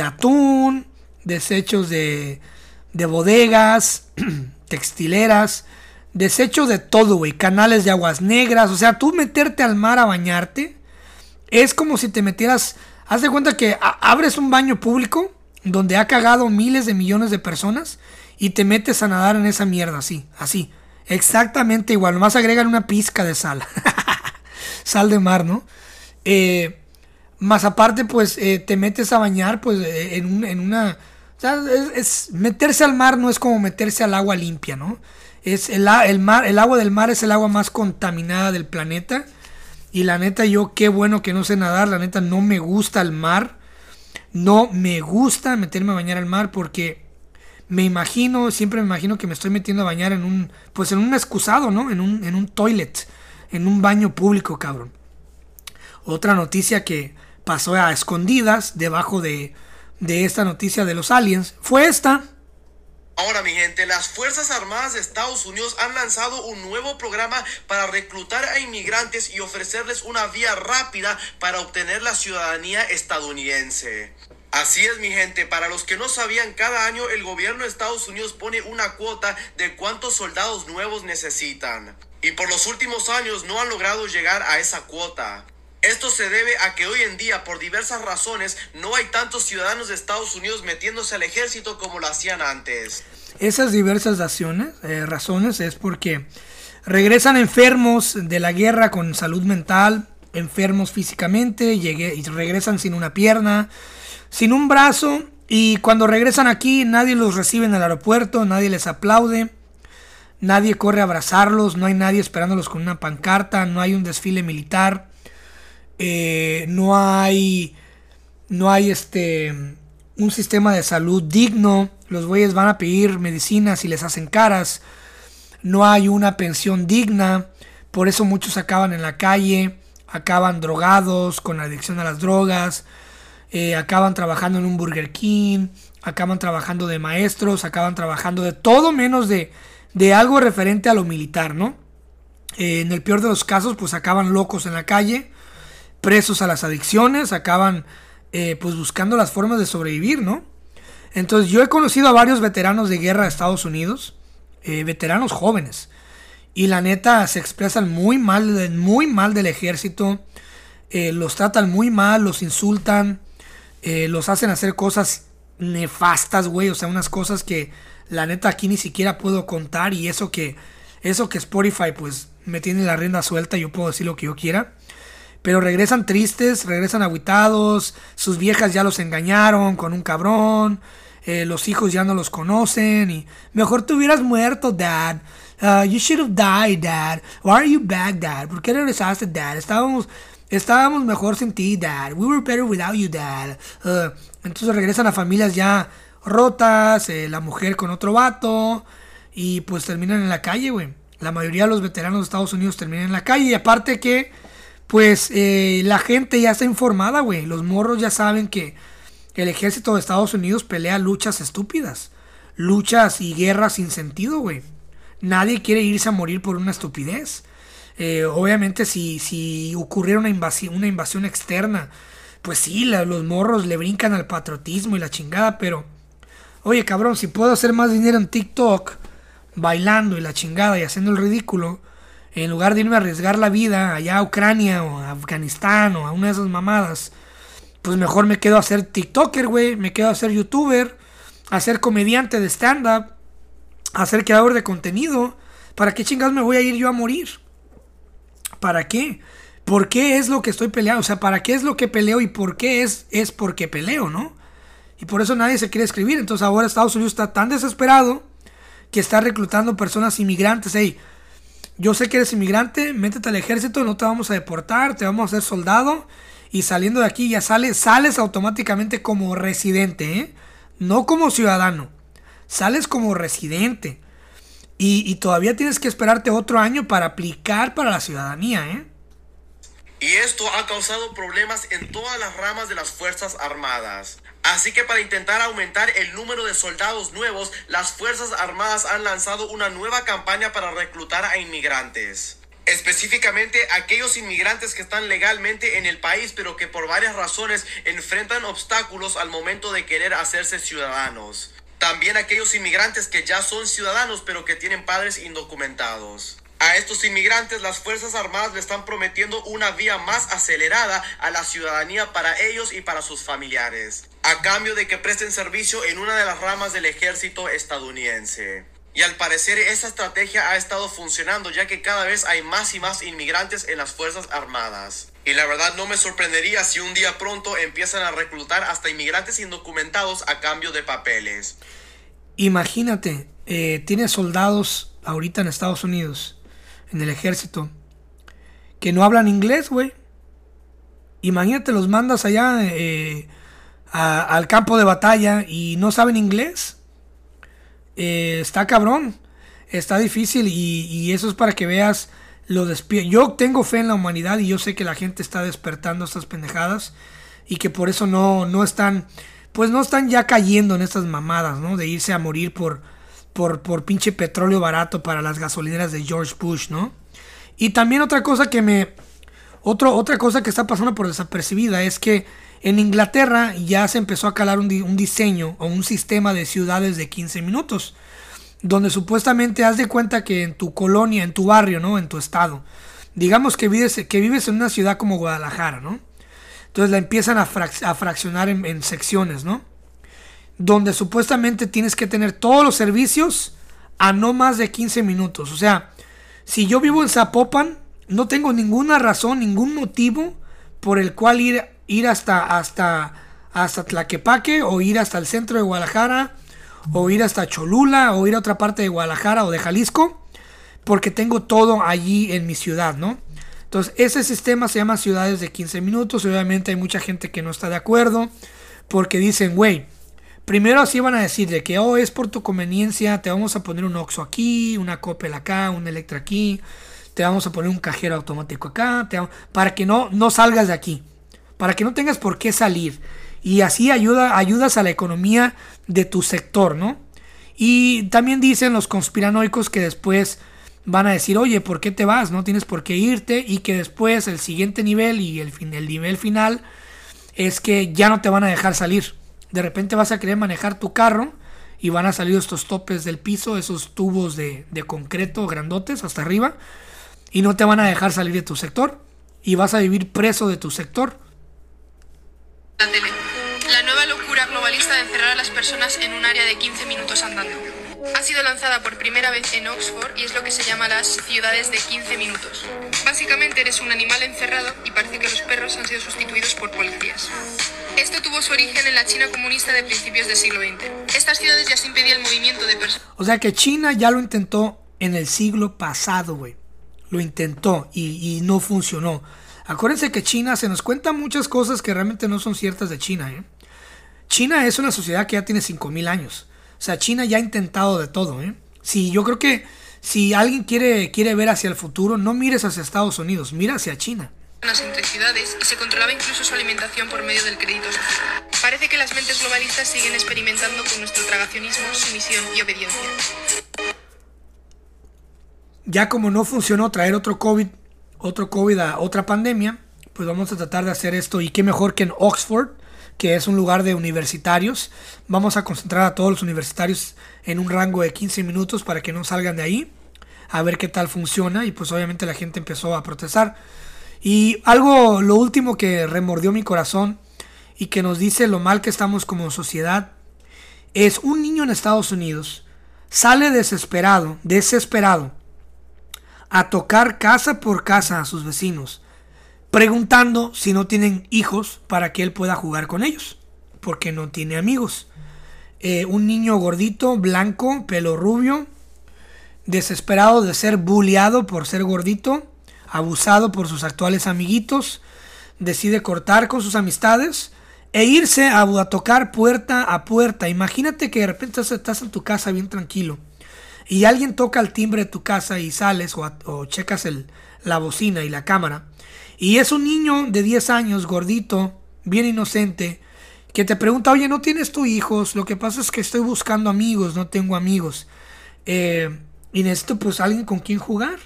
atún, desechos de, de bodegas, textileras, desecho de todo, güey. Canales de aguas negras. O sea, tú meterte al mar a bañarte es como si te metieras. Haz de cuenta que abres un baño público donde ha cagado miles de millones de personas y te metes a nadar en esa mierda, así, así. Exactamente igual, nomás agregan una pizca de sal. sal de mar, ¿no? Eh, más aparte, pues eh, te metes a bañar, pues eh, en, en, una... O sea, es, meterse al mar no es como meterse al agua limpia, ¿no? Es el, el, mar, el agua del mar es el agua más contaminada del planeta. Y la neta, yo qué bueno que no sé nadar. La neta, no me gusta el mar. No me gusta meterme a bañar al mar porque me imagino, siempre me imagino que me estoy metiendo a bañar en un, pues en un excusado, ¿no? En un, en un toilet, en un baño público, cabrón. Otra noticia que pasó a escondidas debajo de, de esta noticia de los aliens fue esta. Ahora mi gente, las Fuerzas Armadas de Estados Unidos han lanzado un nuevo programa para reclutar a inmigrantes y ofrecerles una vía rápida para obtener la ciudadanía estadounidense. Así es, mi gente. Para los que no sabían, cada año el gobierno de Estados Unidos pone una cuota de cuántos soldados nuevos necesitan. Y por los últimos años no han logrado llegar a esa cuota. Esto se debe a que hoy en día, por diversas razones, no hay tantos ciudadanos de Estados Unidos metiéndose al ejército como lo hacían antes. Esas diversas razones, eh, es porque regresan enfermos de la guerra con salud mental, enfermos físicamente, llegué, y regresan sin una pierna, sin un brazo y cuando regresan aquí nadie los recibe en el aeropuerto, nadie les aplaude, nadie corre a abrazarlos, no hay nadie esperándolos con una pancarta, no hay un desfile militar, eh, no hay, no hay este, un sistema de salud digno, los güeyes van a pedir medicinas y les hacen caras, no hay una pensión digna, por eso muchos acaban en la calle, acaban drogados, con adicción a las drogas, eh, acaban trabajando en un Burger King, acaban trabajando de maestros, acaban trabajando de todo menos de, de algo referente a lo militar, ¿no? Eh, en el peor de los casos, pues acaban locos en la calle, presos a las adicciones, acaban eh, pues buscando las formas de sobrevivir, ¿no? Entonces yo he conocido a varios veteranos de guerra de Estados Unidos, veteranos jóvenes, y la neta se expresan muy mal, muy mal del ejército, los tratan muy mal, los insultan, eh, los hacen hacer cosas nefastas, güey. O sea, unas cosas que la neta aquí ni siquiera puedo contar. Y eso que, eso que Spotify pues me tiene la rienda suelta, yo puedo decir lo que yo quiera. Pero regresan tristes, regresan aguitados, sus viejas ya los engañaron con un cabrón, eh, los hijos ya no los conocen y mejor te hubieras muerto, dad. Uh, you should have died, dad. Why are you back, dad? ¿Por qué regresaste, dad? Estábamos, Estábamos mejor sin ti, dad. We were better without you, dad. Uh, entonces regresan a familias ya rotas, eh, la mujer con otro vato. Y pues terminan en la calle, güey. La mayoría de los veteranos de Estados Unidos terminan en la calle. Y aparte que, pues, eh, la gente ya está informada, güey. Los morros ya saben que el ejército de Estados Unidos pelea luchas estúpidas. Luchas y guerras sin sentido, güey. Nadie quiere irse a morir por una estupidez. Eh, obviamente si, si ocurriera una invasión, una invasión externa, pues sí, los morros le brincan al patriotismo y la chingada, pero, oye cabrón, si puedo hacer más dinero en TikTok, bailando y la chingada y haciendo el ridículo, en lugar de irme a arriesgar la vida allá a Ucrania o a Afganistán o a una de esas mamadas, pues mejor me quedo a ser TikToker, güey, me quedo a ser YouTuber, a ser comediante de stand-up, a ser creador de contenido. ¿Para qué chingados me voy a ir yo a morir? ¿Para qué? ¿Por qué es lo que estoy peleando? O sea, ¿para qué es lo que peleo y por qué es, es porque peleo, no? Y por eso nadie se quiere escribir. Entonces ahora Estados Unidos está tan desesperado que está reclutando personas inmigrantes. Hey, yo sé que eres inmigrante, métete al ejército, no te vamos a deportar, te vamos a hacer soldado. Y saliendo de aquí ya sales, sales automáticamente como residente, ¿eh? No como ciudadano. Sales como residente. Y, todavía tienes que esperarte otro año para aplicar para la ciudadanía, ¿eh? Y esto ha causado problemas en todas las ramas de las Fuerzas Armadas. Así que para intentar aumentar el número de soldados nuevos, las Fuerzas Armadas han lanzado una nueva campaña para reclutar a inmigrantes. Específicamente aquellos inmigrantes que están legalmente en el país pero que por varias razones enfrentan obstáculos al momento de querer hacerse ciudadanos. También aquellos inmigrantes que ya son ciudadanos pero que tienen padres indocumentados. A estos inmigrantes las Fuerzas Armadas le están prometiendo una vía más acelerada a la ciudadanía para ellos y para sus familiares, a cambio de que presten servicio en una de las ramas del ejército estadounidense. Y al parecer esa estrategia ha estado funcionando ya que cada vez hay más y más inmigrantes en las Fuerzas Armadas. Y la verdad no me sorprendería si un día pronto empiezan a reclutar hasta inmigrantes indocumentados a cambio de papeles. Imagínate, eh, tiene soldados ahorita en Estados Unidos, en el ejército, que no hablan inglés, güey. Imagínate, los mandas allá eh, al campo de batalla y no saben inglés. Eh, está cabrón, está difícil y, eso es para que veas lo Yo tengo fe en la humanidad y yo sé que la gente está despertando estas pendejadas y que por eso no, no están, pues no están ya cayendo en estas mamadas, ¿no? De irse a morir por, por, por pinche petróleo barato para las gasolineras de George Bush, ¿no? Y también otra cosa que me, otro, otra cosa que está pasando por desapercibida es que en Inglaterra ya se empezó a calar un, diseño o un sistema de ciudades de 15 minutos donde supuestamente haz de cuenta que en tu colonia, en tu barrio, ¿no? En tu estado. Digamos que vives, que vives en una ciudad como Guadalajara, ¿no? Entonces la empiezan a, fraccionar en, secciones, ¿no? Donde supuestamente tienes que tener todos los servicios a no más de 15 minutos. O sea, si yo vivo en Zapopan, no tengo ninguna razón, ningún motivo por el cual ir, ir hasta, hasta, hasta Tlaquepaque o ir hasta el centro de Guadalajara o ir hasta Cholula, o ir a otra parte de Guadalajara o de Jalisco, porque tengo todo allí en mi ciudad, ¿no? Entonces, ese sistema se llama ciudades de 15 minutos. obviamente hay mucha gente que no está de acuerdo, porque dicen, güey, primero así van a decir de que, oh, es por tu conveniencia, te vamos a poner un Oxxo aquí, una Coppel acá, un Electra aquí, te vamos a poner un cajero automático acá, para que no, no salgas de aquí, para que no tengas por qué salir y así ayuda, ayudas a la economía de tu sector, ¿no? Y también dicen los conspiranoicos que después van a decir, oye, ¿por qué te vas? No tienes por qué irte y que después el siguiente nivel y el, el nivel final es que ya no te van a dejar salir. De repente vas a querer manejar tu carro y van a salir estos topes del piso, esos tubos de, de concreto grandotes hasta arriba y no te van a dejar salir de tu sector y vas a vivir preso de tu sector. La nueva locura globalista de encerrar a las personas en un área de 15 minutos andando. Ha sido lanzada por primera vez en Oxford y es lo que se llama las ciudades de 15 minutos. Básicamente eres un animal encerrado y parece que los perros han sido sustituidos por policías. Esto tuvo su origen en la China comunista de principios del siglo XX. Estas ciudades ya se impedía el movimiento de personas. O sea que China ya lo intentó en el siglo pasado, güey. Lo intentó y, no funcionó. Acuérdense que China se nos cuenta muchas cosas que realmente no son ciertas de China. ¿eh? China es una sociedad que ya tiene 5.000 años. O sea, China ya ha intentado de todo. ¿eh? Sí, yo creo que si alguien quiere, quiere ver hacia el futuro, no mires hacia Estados Unidos, mira hacia China entre ciudades y se controlaba incluso su alimentación por medio del crédito social. Parece que las mentes globalistas siguen experimentando con nuestro tragacionismo, sumisión y obediencia. Ya como no funcionó traer otro COVID otro COVID a otra pandemia, pues vamos a tratar de hacer esto y qué mejor que en Oxford, que es un lugar de universitarios. Vamos a concentrar a todos los universitarios en un rango de 15 minutos para que no salgan de ahí, a ver qué tal funciona y pues obviamente la gente empezó a protestar. Y algo, lo último que remordió mi corazón y que nos dice lo mal que estamos como sociedad, es un niño en Estados Unidos sale desesperado, desesperado, a tocar casa por casa a sus vecinos, preguntando si no tienen hijos para que él pueda jugar con ellos, porque no tiene amigos. Eh, un niño gordito, blanco, pelo rubio, desesperado de ser bulleado por ser gordito, abusado por sus actuales amiguitos, decide cortar con sus amistades e irse a, tocar puerta a puerta. Imagínate que de repente estás en tu casa bien tranquilo y alguien toca el timbre de tu casa y sales o, checas el, la bocina y la cámara, y es un niño de 10 años, gordito, bien inocente, que te pregunta, oye, ¿no tienes tu hijos? Lo que pasa es que estoy buscando amigos, no tengo amigos. Eh, y necesito pues alguien con quien jugar.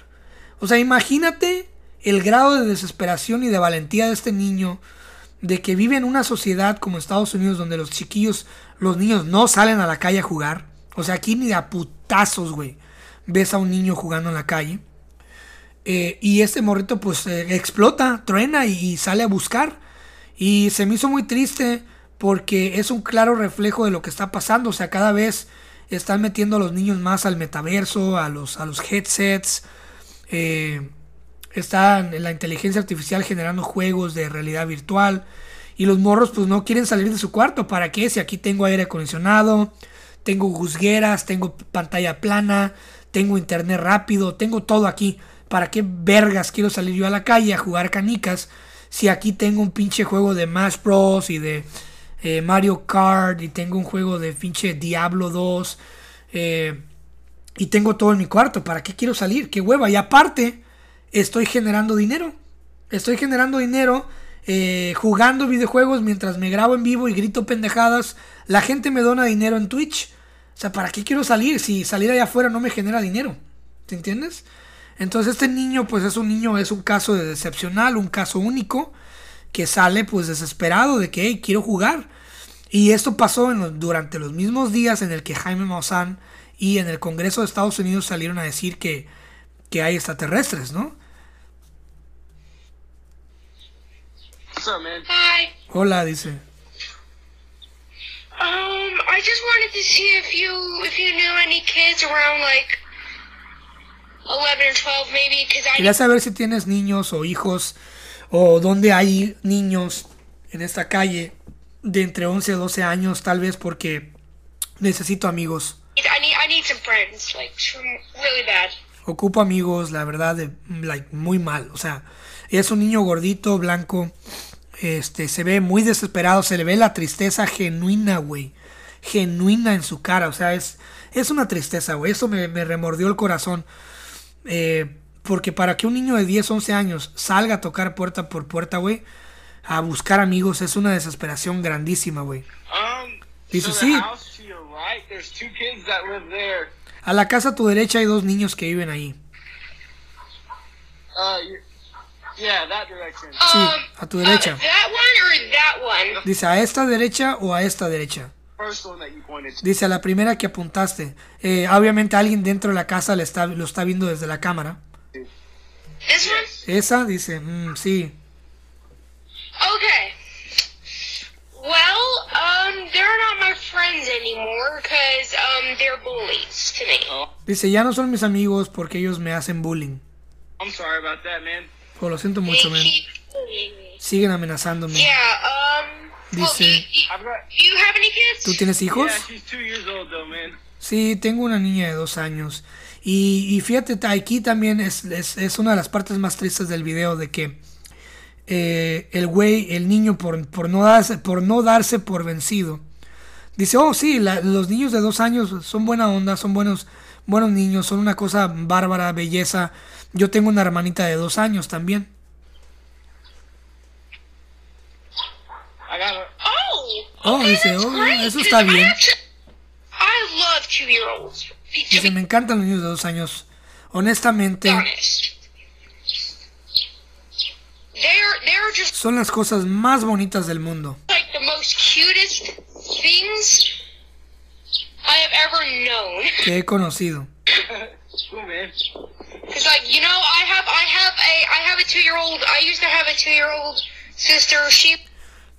O sea, imagínate el grado de desesperación y de valentía de este niño, de que vive en una sociedad como Estados Unidos donde los chiquillos, los niños no salen a la calle a jugar. O sea, aquí ni a putazos, güey. Ves a un niño jugando en la calle. Eh, y este morrito pues eh, explota, truena y, sale a buscar. Y se me hizo muy triste porque es un claro reflejo de lo que está pasando. O sea, cada vez están metiendo a los niños más al metaverso, a los, a los headsets. Eh, está la inteligencia artificial generando juegos de realidad virtual. Y los morros pues no quieren salir de su cuarto. ¿Para qué? Si aquí tengo aire acondicionado, tengo juzgueras, tengo pantalla plana, tengo internet rápido, tengo todo aquí. ¿Para qué vergas quiero salir yo a la calle a jugar canicas si aquí tengo un pinche juego de Smash Bros. y de eh, Mario Kart y tengo un juego de pinche Diablo 2 eh, y tengo todo en mi cuarto? ¿Para qué quiero salir? ¿Qué hueva? Y aparte, estoy generando dinero. Estoy generando dinero eh, jugando videojuegos mientras me grabo en vivo y grito pendejadas. La gente me dona dinero en Twitch. O sea, ¿para qué quiero salir si salir allá afuera no me genera dinero? ¿Te entiendes? Entonces este niño pues es un niño, es un caso de decepcional, un caso único que sale pues desesperado de que quiero jugar. Y esto pasó durante los mismos días en el que Jaime Maussan y en el Congreso de Estados Unidos salieron a decir que, que hay extraterrestres, ¿no? Hola, dice. Um, I just wanted to see if you if you knew any kids around like 11 or 12 maybe because I Quería saber si tienes niños o hijos o dónde hay niños en esta calle de entre 11 a 12 años tal vez porque necesito amigos. Ocupo amigos, la verdad, de, like, muy mal. O sea, es un niño gordito, blanco, este, se ve muy desesperado, se le ve la tristeza genuina, güey. Genuina en su cara, o sea, es, es una tristeza, güey. Eso me, remordió el corazón. Eh, porque para que un niño de 10, 11 años salga a tocar puerta por puerta, güey, a buscar amigos, es una desesperación grandísima, güey. Um, Dice, sí. A la casa a tu derecha hay dos niños que viven ahí. Uh, Sí, um, a tu derecha. Dice, ¿a esta derecha o a esta derecha? Dice, a la primera que apuntaste. Eh, obviamente alguien dentro de la casa le está, lo está viendo desde la cámara. ¿Esa? Dice, mm, sí. Okay. Well, um, they're not my friends anymore because um, they're bullies to me. Dice, ya no son mis amigos porque ellos me hacen bullying. I'm sorry about that, man. Oh, lo siento mucho, men. Siguen amenazándome. Um, Dice, ¿tú tienes hijos? Sí, tengo una niña de dos años. Y, fíjate, aquí también es, es, una de las partes más tristes del video de que eh, el güey, el niño, por, por, no darse, por no darse por vencido, dice, oh sí, los niños de dos años son buena onda, son buenos, buenos niños, son una cosa bárbara, belleza. Yo tengo una hermanita de dos años también. Oh, dice, oh, eso está bien. Dice, me encantan los niños de dos años. Honestamente, son las cosas más bonitas del mundo. Que he conocido. Cause like you know, I have I have a I have a two year old. I used to have a two year old sister. She.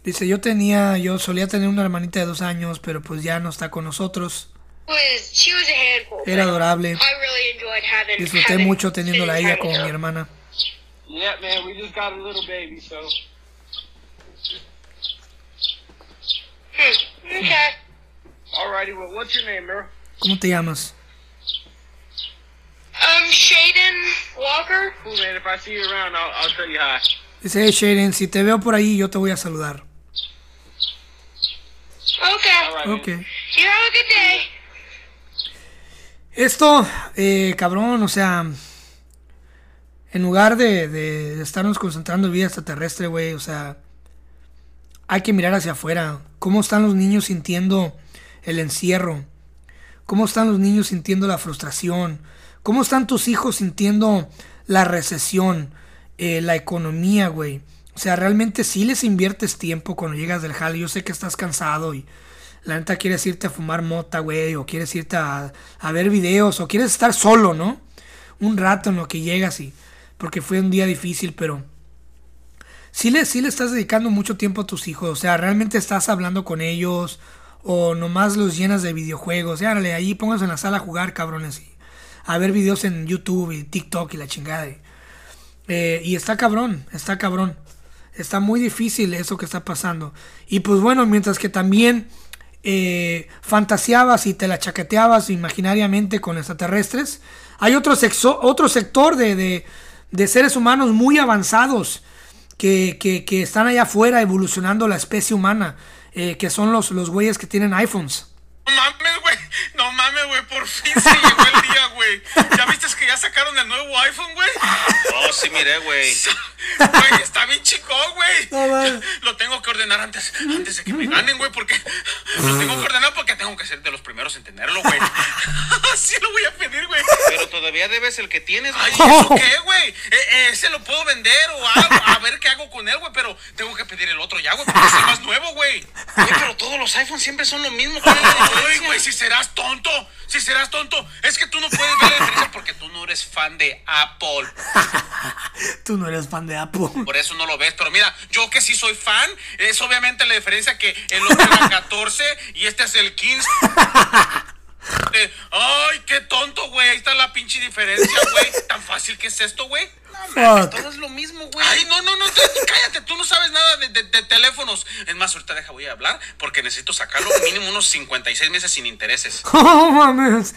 Dice yo tenía yo solía tener una hermanita de dos años, pero pues ya no está con nosotros. Handful, Era adorable. Disfruté mucho teniéndola a ella como mi hermana. Hmm. Okay. Alrighty, well, what's your name, bro? ¿Cómo te llamas? Um, Shaden Walker. Cool, man. If I see you around, I'll, I'll tell you hi. Dice, hey, Shaden, si te veo por ahí, yo te voy a saludar. Okay. Ok. You have a good day. Esto, eh, cabrón, o sea, en lugar de, de estarnos concentrando en vida extraterrestre, güey, o sea, hay que mirar hacia afuera. ¿Cómo están los niños sintiendo el encierro? ¿Cómo están los niños sintiendo la frustración? ¿Cómo están tus hijos sintiendo la recesión, eh, la economía, güey? O sea, realmente sí les inviertes tiempo cuando llegas del jale. Yo sé que estás cansado y la neta quieres irte a fumar mota, güey, o quieres irte a, ver videos, o quieres estar solo, ¿no? Un rato en lo que llegas y... porque fue un día difícil, pero sí le, le estás dedicando mucho tiempo a tus hijos, o sea, realmente estás hablando con ellos o nomás los llenas de videojuegos, ya, dale, ahí pónganse en la sala a jugar, cabrones, y a ver videos en YouTube y TikTok y la chingada. Eh, y está cabrón, está cabrón. Está muy difícil eso que está pasando. Y pues bueno, mientras que también eh, fantaseabas y te la chaqueteabas imaginariamente con extraterrestres, hay otro, sexo, otro sector de, de, seres humanos muy avanzados que, que, están allá afuera evolucionando la especie humana, eh, que son los, los güeyes que tienen iPhones. No mames, güey. No mames, güey. Por fin se llegó el día, güey. ¿Ya viste que ya sacaron el nuevo iPhone, güey? Oh, sí, miré, güey. Güey, está bien chico, güey. No, lo tengo que ordenar antes, antes de que me ganen, güey, porque lo tengo que ordenar porque tengo que ser de los primeros en tenerlo, güey. Así lo voy a pedir, güey. Pero todavía debes el que tienes, güey. Ay, ¿eso qué, güey? Eh, eh, ese lo puedo vender o algo, a ver qué hago con él, güey, pero tengo que pedir el otro ya, güey, porque es el más nuevo, güey. Oye, pero todos los iPhones siempre son lo mismo, güey. Ay, güey, si serás tonto, si serás tonto, es que tú no puedes ver la diferencia porque tú no eres fan de Apple. tú no eres fan de Apple. Por eso no lo ves, pero mira, yo que sí soy fan, es obviamente la diferencia que el otro era 14 y este es el 15. Ay, qué tonto, güey. Ahí está la pinche diferencia, güey. Tan fácil que es esto, güey. No, todo es lo mismo, güey. Ay, no, no, no, cállate, tú no sabes nada de, teléfonos. Es más, ahorita deja, voy a hablar porque necesito sacarlo mínimo unos 56 meses sin intereses. ¡Oh, mames!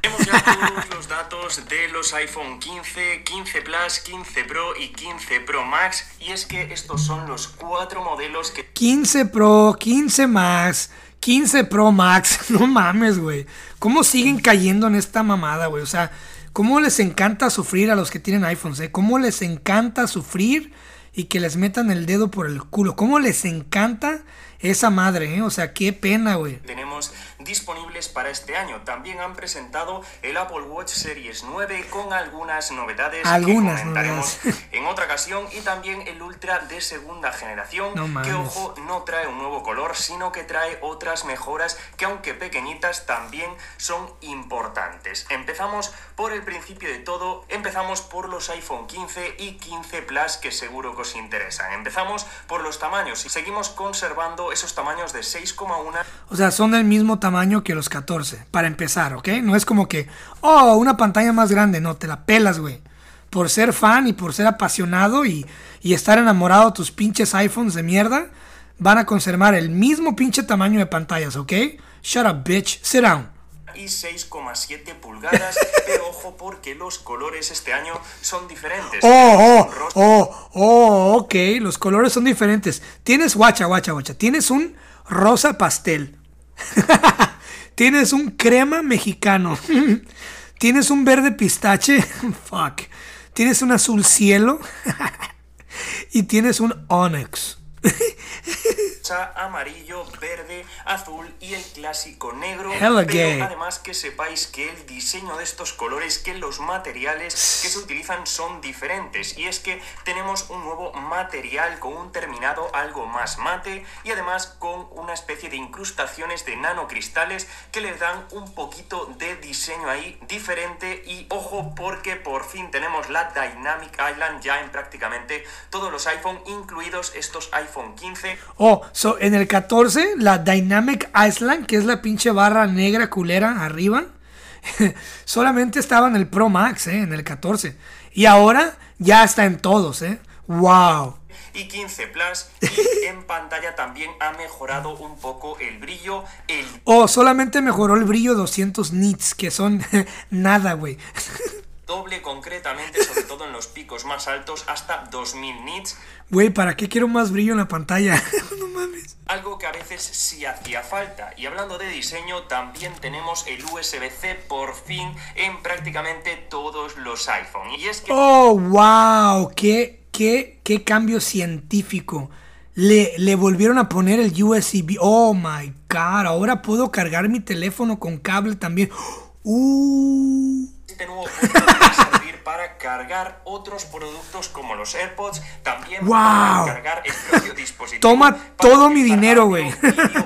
Tenemos ya todos los datos de los iPhone 15, 15 Plus, 15 Pro y 15 Pro Max. Y es que estos son los cuatro modelos que... 15 Pro, 15 Max... 15 Pro Max, no mames, güey. ¿Cómo siguen cayendo en esta mamada, güey? O sea, ¿cómo les encanta sufrir a los que tienen iPhones, eh? ¿Cómo les encanta sufrir y que les metan el dedo por el culo? ¿Cómo les encanta esa madre, eh? O sea, qué pena, güey. Tenemos disponibles para este año. También han presentado el Apple Watch Series 9 con algunas novedades algunas que comentaremos en otra ocasión y también el Ultra de segunda generación que ojo no trae un nuevo color sino que trae otras mejoras que aunque pequeñitas también son importantes. Empezamos por el principio de todo, empezamos por los iPhone 15 y 15 Plus que seguro que os interesan. Empezamos por los tamaños y seguimos conservando esos tamaños de 6,1 o sea, son del mismo tamaño que los 14, para empezar, ¿ok? No es como que, oh, una pantalla más grande, no, te la pelas, güey. Por ser fan y por ser apasionado y, y estar enamorado de tus pinches iPhones de mierda, van a conservar el mismo pinche tamaño de pantallas, ¿ok? Shut up, bitch, sit down y 6,7 pulgadas, pero ojo porque los colores este año son diferentes. Oh, oh, oh, oh, ok, los colores son diferentes. Tienes, guacha, guacha, guacha, tienes un rosa pastel, Tienes un crema mexicano. Tienes un verde pistache. Fuck. Tienes un azul cielo. y tienes un onyx amarillo, verde, azul y el clásico negro. pero además que sepáis que el diseño de estos colores, que los materiales que se utilizan son diferentes. Y es que tenemos un nuevo material con un terminado algo más mate y además con una especie de incrustaciones de nanocristales que le dan un poquito de diseño ahí diferente. Y ojo porque por fin tenemos la Dynamic Island ya en prácticamente todos los iPhone, incluidos estos iPhone 15. Oh, en el 14, la Dynamic Island, que es la pinche barra negra culera arriba, solamente estaba en el Pro Max, ¿eh? en el 14. Y ahora ya está en todos, ¿eh? ¡Wow! y 15 Plus y en pantalla también ha mejorado un poco el brillo. El... Oh, solamente mejoró el brillo 200 nits, que son nada, güey. Doble concretamente, sobre todo en los picos más altos, hasta 2000 nits. Güey, ¿para qué quiero más brillo en la pantalla? no mames. Algo que a veces sí hacía falta. Y hablando de diseño, también tenemos el USB-C por fin en prácticamente todos los iPhone. Y es que... ¡Oh, wow! ¡Qué, qué, qué cambio científico! Le, le, volvieron a poner el USB. Oh my god, ahora puedo cargar mi teléfono con cable también. Uh. Este nuevo punto va a servir para cargar otros productos como los AirPods, también wow. para cargar el propio dispositivo. Toma todo mi dinero, güey.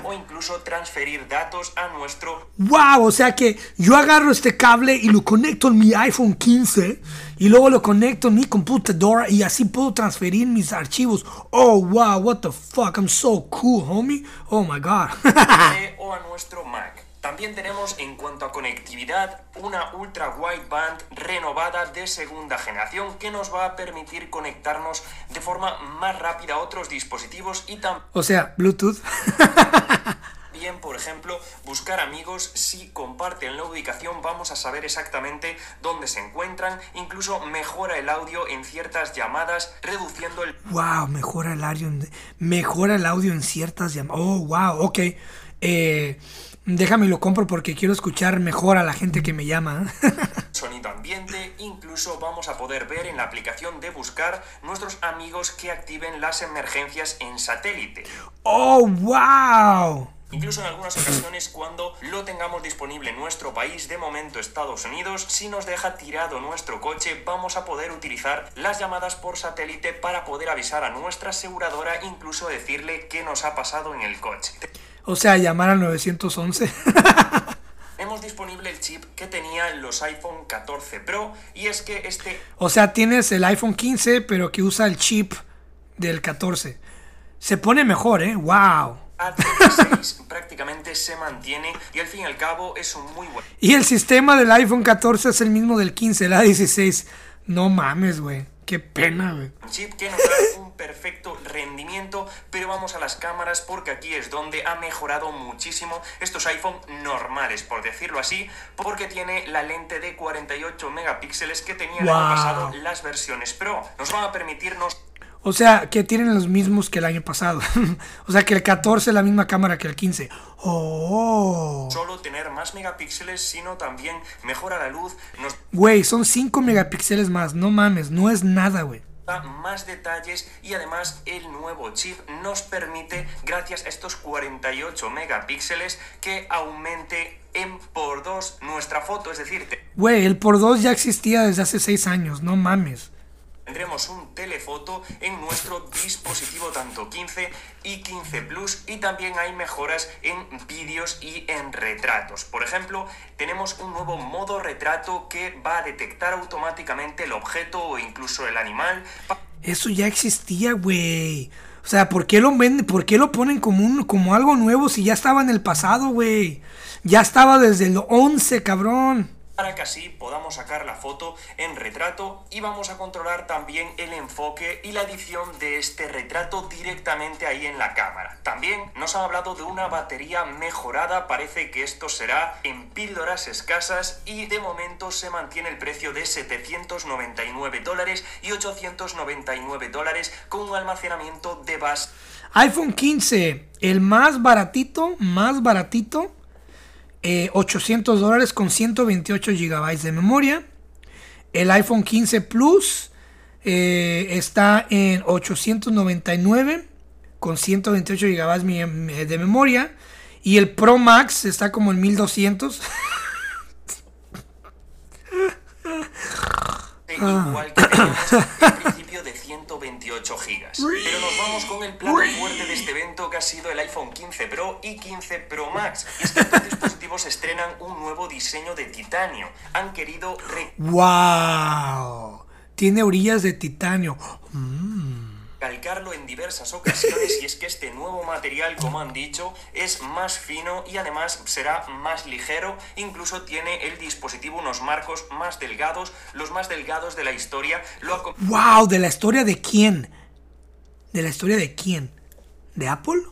o incluso transferir datos a nuestro... Wow, o sea que yo agarro este cable y lo conecto en mi iPhone 15 y luego lo conecto en mi computadora y así puedo transferir mis archivos. Oh, wow, what the fuck, I'm so cool, homie. Oh my god. o a nuestro Mac. También tenemos en cuanto a conectividad una ultra wideband renovada de segunda generación que nos va a permitir conectarnos de forma más rápida a otros dispositivos y también... O sea, Bluetooth. Bien, por ejemplo, buscar amigos, si comparten la ubicación vamos a saber exactamente dónde se encuentran, incluso mejora el audio en ciertas llamadas, reduciendo el... Wow, mejora el audio en, mejora el audio en ciertas llamadas. Oh, wow, ok. Eh, déjame lo compro porque quiero escuchar mejor a la gente que me llama. Sonido ambiente, incluso vamos a poder ver en la aplicación de buscar nuestros amigos que activen las emergencias en satélite. Oh, wow. Incluso en algunas ocasiones cuando lo tengamos disponible en nuestro país, de momento Estados Unidos, si nos deja tirado nuestro coche, vamos a poder utilizar las llamadas por satélite para poder avisar a nuestra aseguradora, incluso decirle qué nos ha pasado en el coche. O sea, llamar al 911. Hemos disponible el chip que tenían los iPhone 14 Pro y es que este... O sea, tienes el iPhone 15 pero que usa el chip del 14. Se pone mejor, ¿eh? ¡Wow! A36 prácticamente se mantiene y al fin y al cabo es un muy buen. Y el sistema del iPhone 14 es el mismo del 15, el A16. No mames, güey. Qué pena, güey. Chip que nos da un perfecto rendimiento, pero vamos a las cámaras porque aquí es donde ha mejorado muchísimo estos iPhone normales, por decirlo así, porque tiene la lente de 48 megapíxeles que tenían wow. el año pasado las versiones Pro. Nos van a permitirnos o sea, que tienen los mismos que el año pasado. o sea, que el 14 es la misma cámara que el 15. Oh. Solo tener más megapíxeles, sino también mejora la luz. Nos... Güey, son 5 megapíxeles más. No mames, no es nada, güey. Más detalles y además el nuevo chip nos permite, gracias a estos 48 megapíxeles, que aumente en por 2 nuestra foto. Es decir, güey, el por 2 ya existía desde hace 6 años. No mames tendremos un telefoto en nuestro dispositivo tanto 15 y 15 Plus y también hay mejoras en vídeos y en retratos. Por ejemplo, tenemos un nuevo modo retrato que va a detectar automáticamente el objeto o incluso el animal. Eso ya existía, güey. O sea, ¿por qué lo venden? ¿Por qué lo ponen como, un, como algo nuevo si ya estaba en el pasado, güey? Ya estaba desde el 11, cabrón para que así podamos sacar la foto en retrato y vamos a controlar también el enfoque y la edición de este retrato directamente ahí en la cámara. También nos han hablado de una batería mejorada, parece que esto será en píldoras escasas y de momento se mantiene el precio de 799 dólares y 899 dólares con un almacenamiento de base. iPhone 15, el más baratito, más baratito 800 dólares con 128 gigabytes de memoria. El iPhone 15 Plus eh, está en 899 con 128 gigabytes de memoria. Y el Pro Max está como en 1200. Igual que 128 gigas. Pero nos vamos con el plato fuerte de este evento que ha sido el iPhone 15 Pro y 15 Pro Max. Y es que estos dispositivos estrenan un nuevo diseño de titanio. Han querido... ¡Wow! Tiene orillas de titanio. Mm calcarlo en diversas ocasiones y es que este nuevo material, como han dicho, es más fino y además será más ligero, incluso tiene el dispositivo unos marcos más delgados, los más delgados de la historia. ¡Wow! ¿De la historia de quién? ¿De la historia de quién? ¿De Apple?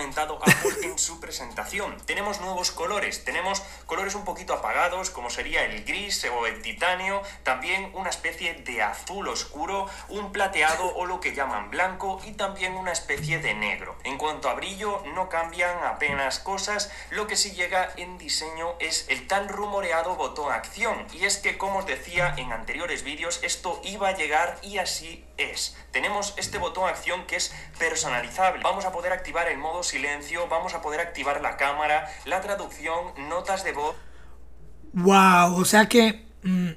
Comentado en su presentación. Tenemos nuevos colores, tenemos colores un poquito apagados, como sería el gris o el titanio, también una especie de azul oscuro, un plateado o lo que llaman blanco y también una especie de negro. En cuanto a brillo, no cambian apenas cosas, lo que sí llega en diseño es el tan rumoreado botón acción. Y es que, como os decía en anteriores vídeos, esto iba a llegar y así es. Tenemos este botón acción que es personalizable. Vamos a poder activar el modo silencio, vamos a poder activar la cámara, la traducción, notas de voz. Wow, o sea que mm,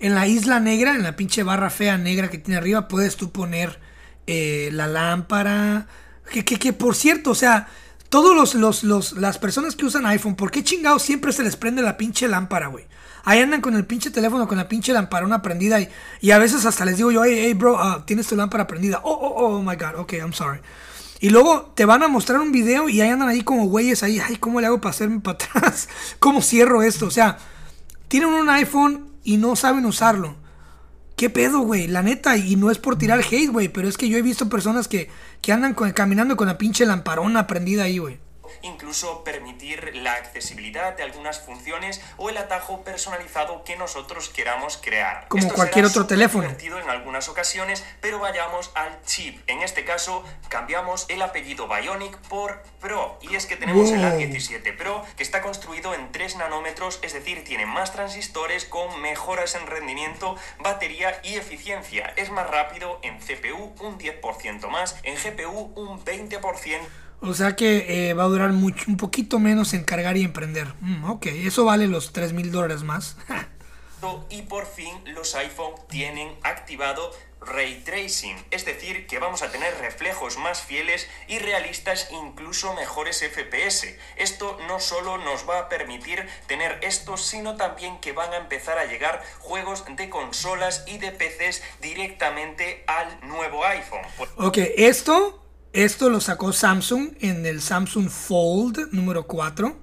en la isla negra, en la pinche barra fea negra que tiene arriba, puedes tú poner eh, la lámpara. Que, que, que, por cierto, o sea, todos los, los, los, las personas que usan iPhone, ¿por qué chingados siempre se les prende la pinche lámpara, güey? Ahí andan con el pinche teléfono, con la pinche lamparona prendida y, y a veces hasta les digo yo, hey, hey, bro, uh, tienes tu lámpara prendida. Oh, oh, oh, my God, ok, I'm sorry. Y luego te van a mostrar un video y ahí andan ahí como güeyes ahí, ay, ¿cómo le hago para hacerme para atrás? ¿Cómo cierro esto? O sea, tienen un iPhone y no saben usarlo. ¿Qué pedo, güey? La neta, y no es por tirar hate, güey, pero es que yo he visto personas que, que andan caminando con la pinche lamparona prendida ahí, güey incluso permitir la accesibilidad de algunas funciones o el atajo personalizado que nosotros queramos crear. Como cualquier otro teléfono. en algunas ocasiones, pero vayamos al chip. En este caso, cambiamos el apellido Bionic por Pro. Y es que tenemos el A17 Pro, que está construido en 3 nanómetros, es decir, tiene más transistores con mejoras en rendimiento, batería y eficiencia. Es más rápido en CPU un 10% más, en GPU un 20%. O sea que eh, va a durar mucho, un poquito menos en cargar y emprender. Mm, ok, eso vale los 3 mil dólares más. y por fin los iPhone tienen activado ray tracing, es decir, que vamos a tener reflejos más fieles y realistas, incluso mejores FPS. Esto no solo nos va a permitir tener esto, sino también que van a empezar a llegar juegos de consolas y de PCs directamente al nuevo iPhone. Ok, esto esto lo sacó Samsung en el Samsung Fold número 4,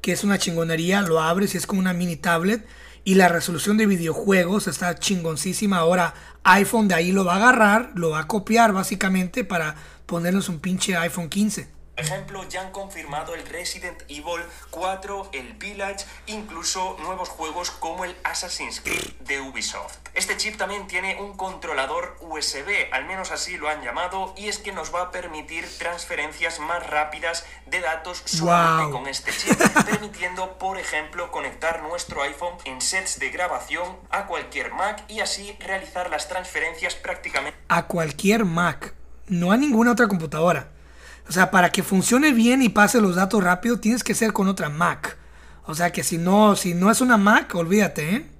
que es una chingonería, lo abres y es como una mini tablet y la resolución de videojuegos está chingoncísima. Ahora iPhone de ahí lo va a agarrar, lo va a copiar básicamente para ponernos un pinche iPhone 15 ejemplo, ya han confirmado el Resident Evil 4, el Village, incluso nuevos juegos como el Assassin's Creed de Ubisoft. Este chip también tiene un controlador USB, al menos así lo han llamado, y es que nos va a permitir transferencias más rápidas de datos solamente con este chip, permitiendo, por ejemplo, conectar nuestro iPhone en sets de grabación a cualquier Mac y así realizar las transferencias prácticamente a cualquier Mac, no a ninguna otra computadora. O sea, para que funcione bien y pase los datos rápido, tienes que ser con otra Mac. O sea que si no, si no es una Mac, olvídate, ¿eh?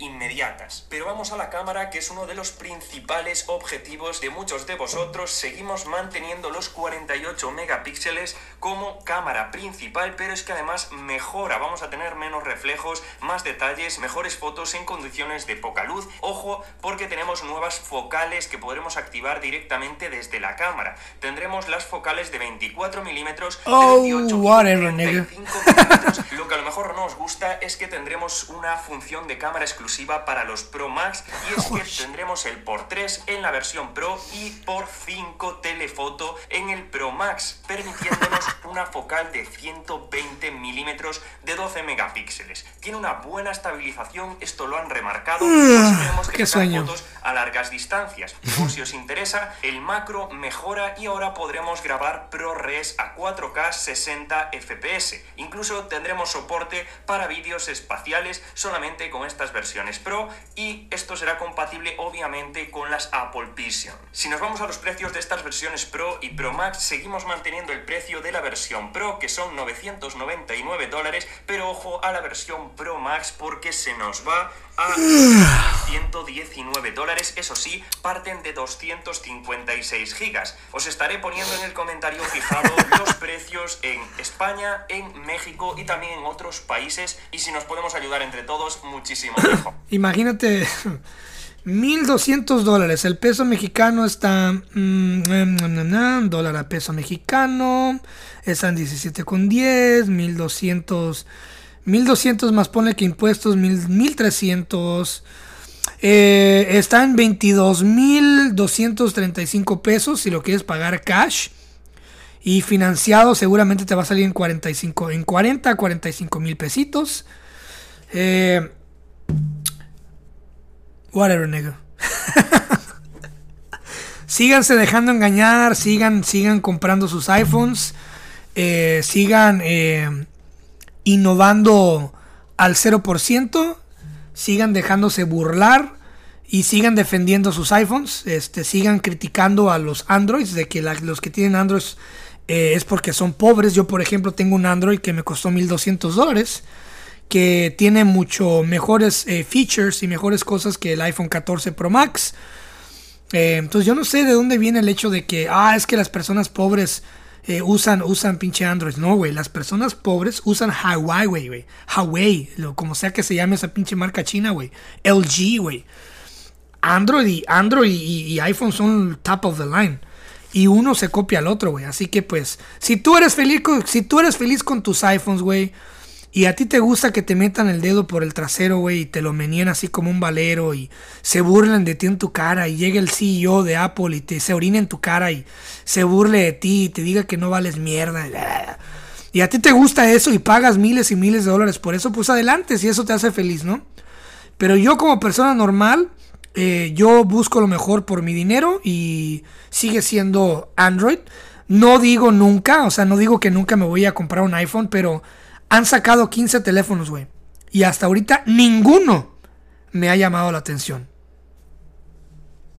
Inmediatas. Pero vamos a la cámara, que es uno de los principales objetivos de muchos de vosotros. Seguimos manteniendo los 48 megapíxeles como cámara principal, pero es que además mejora. Vamos a tener menos reflejos, más detalles, mejores fotos en condiciones de poca luz. Ojo, porque tenemos nuevas focales que podremos activar directamente desde la cámara. Tendremos las focales de 24 milímetros, oh, 28 milímetros. Lo que a lo mejor no os gusta es que tendremos una función de cámara exclusiva para los Pro Max y es que tendremos el por 3 en la versión Pro y por 5 telefoto en el Pro Max, permitiéndonos una focal de 120 milímetros de 12 megapíxeles. Tiene una buena estabilización, esto lo han remarcado, pues que fotos a largas distancias. Por si os interesa, el macro mejora y ahora podremos grabar ProRes a 4K 60 FPS. Incluso tendremos soporte para vídeos espaciales solamente con estas versiones Pro y esto será compatible obviamente con las Apple Vision. Si nos vamos a los precios de estas versiones Pro y Pro Max, seguimos manteniendo el precio de la versión Pro que son 999 dólares, pero ojo a la versión Pro Max porque se nos va a 119 dólares, eso sí, parten de 256 gigas. Os estaré poniendo en el comentario fijado los precios en España, en México y también en otros países y si nos podemos ayudar entre todos, muchísimo mejor. Imagínate 1200 dólares. El peso mexicano está. Mm, dólar a peso mexicano. Están 17,10. 1200. 1200 más pone que impuestos. 1300. Eh, está en 22.235 pesos si lo quieres pagar cash. Y financiado seguramente te va a salir en 45, en 40 a 45 mil pesitos. Eh, Whatever, nigga. Síganse dejando engañar, sigan, sigan comprando sus iPhones, eh, sigan eh, innovando al 0%, sigan dejándose burlar y sigan defendiendo sus iPhones, este, sigan criticando a los Androids, de que los que tienen Androids eh, es porque son pobres. Yo, por ejemplo, tengo un Android que me costó 1200 dólares que tiene mucho mejores eh, features y mejores cosas que el iPhone 14 Pro Max. Eh, entonces yo no sé de dónde viene el hecho de que, ah, es que las personas pobres eh, usan, usan pinche Android. No, güey, las personas pobres usan Huawei, güey. Huawei, como sea que se llame esa pinche marca china, güey. LG, güey. Android y Android y, iPhone son top of the line. Y uno se copia al otro, güey. Así que pues, si tú eres feliz con, si tú eres feliz con tus iPhones, güey, y a ti te gusta que te metan el dedo por el trasero, güey, y te lo menien así como un valero y se burlen de ti en tu cara y llegue el CEO de Apple y te se orine en tu cara y se burle de ti y te diga que no vales mierda. Y a ti te gusta eso y pagas miles y miles de dólares por eso, pues adelante, si eso te hace feliz, ¿no? Pero yo como persona normal, eh, yo busco lo mejor por mi dinero y sigue siendo Android. No digo nunca, o sea, no digo que nunca me voy a comprar un iPhone, pero han sacado 15 teléfonos, güey. Y hasta ahorita ninguno me ha llamado la atención.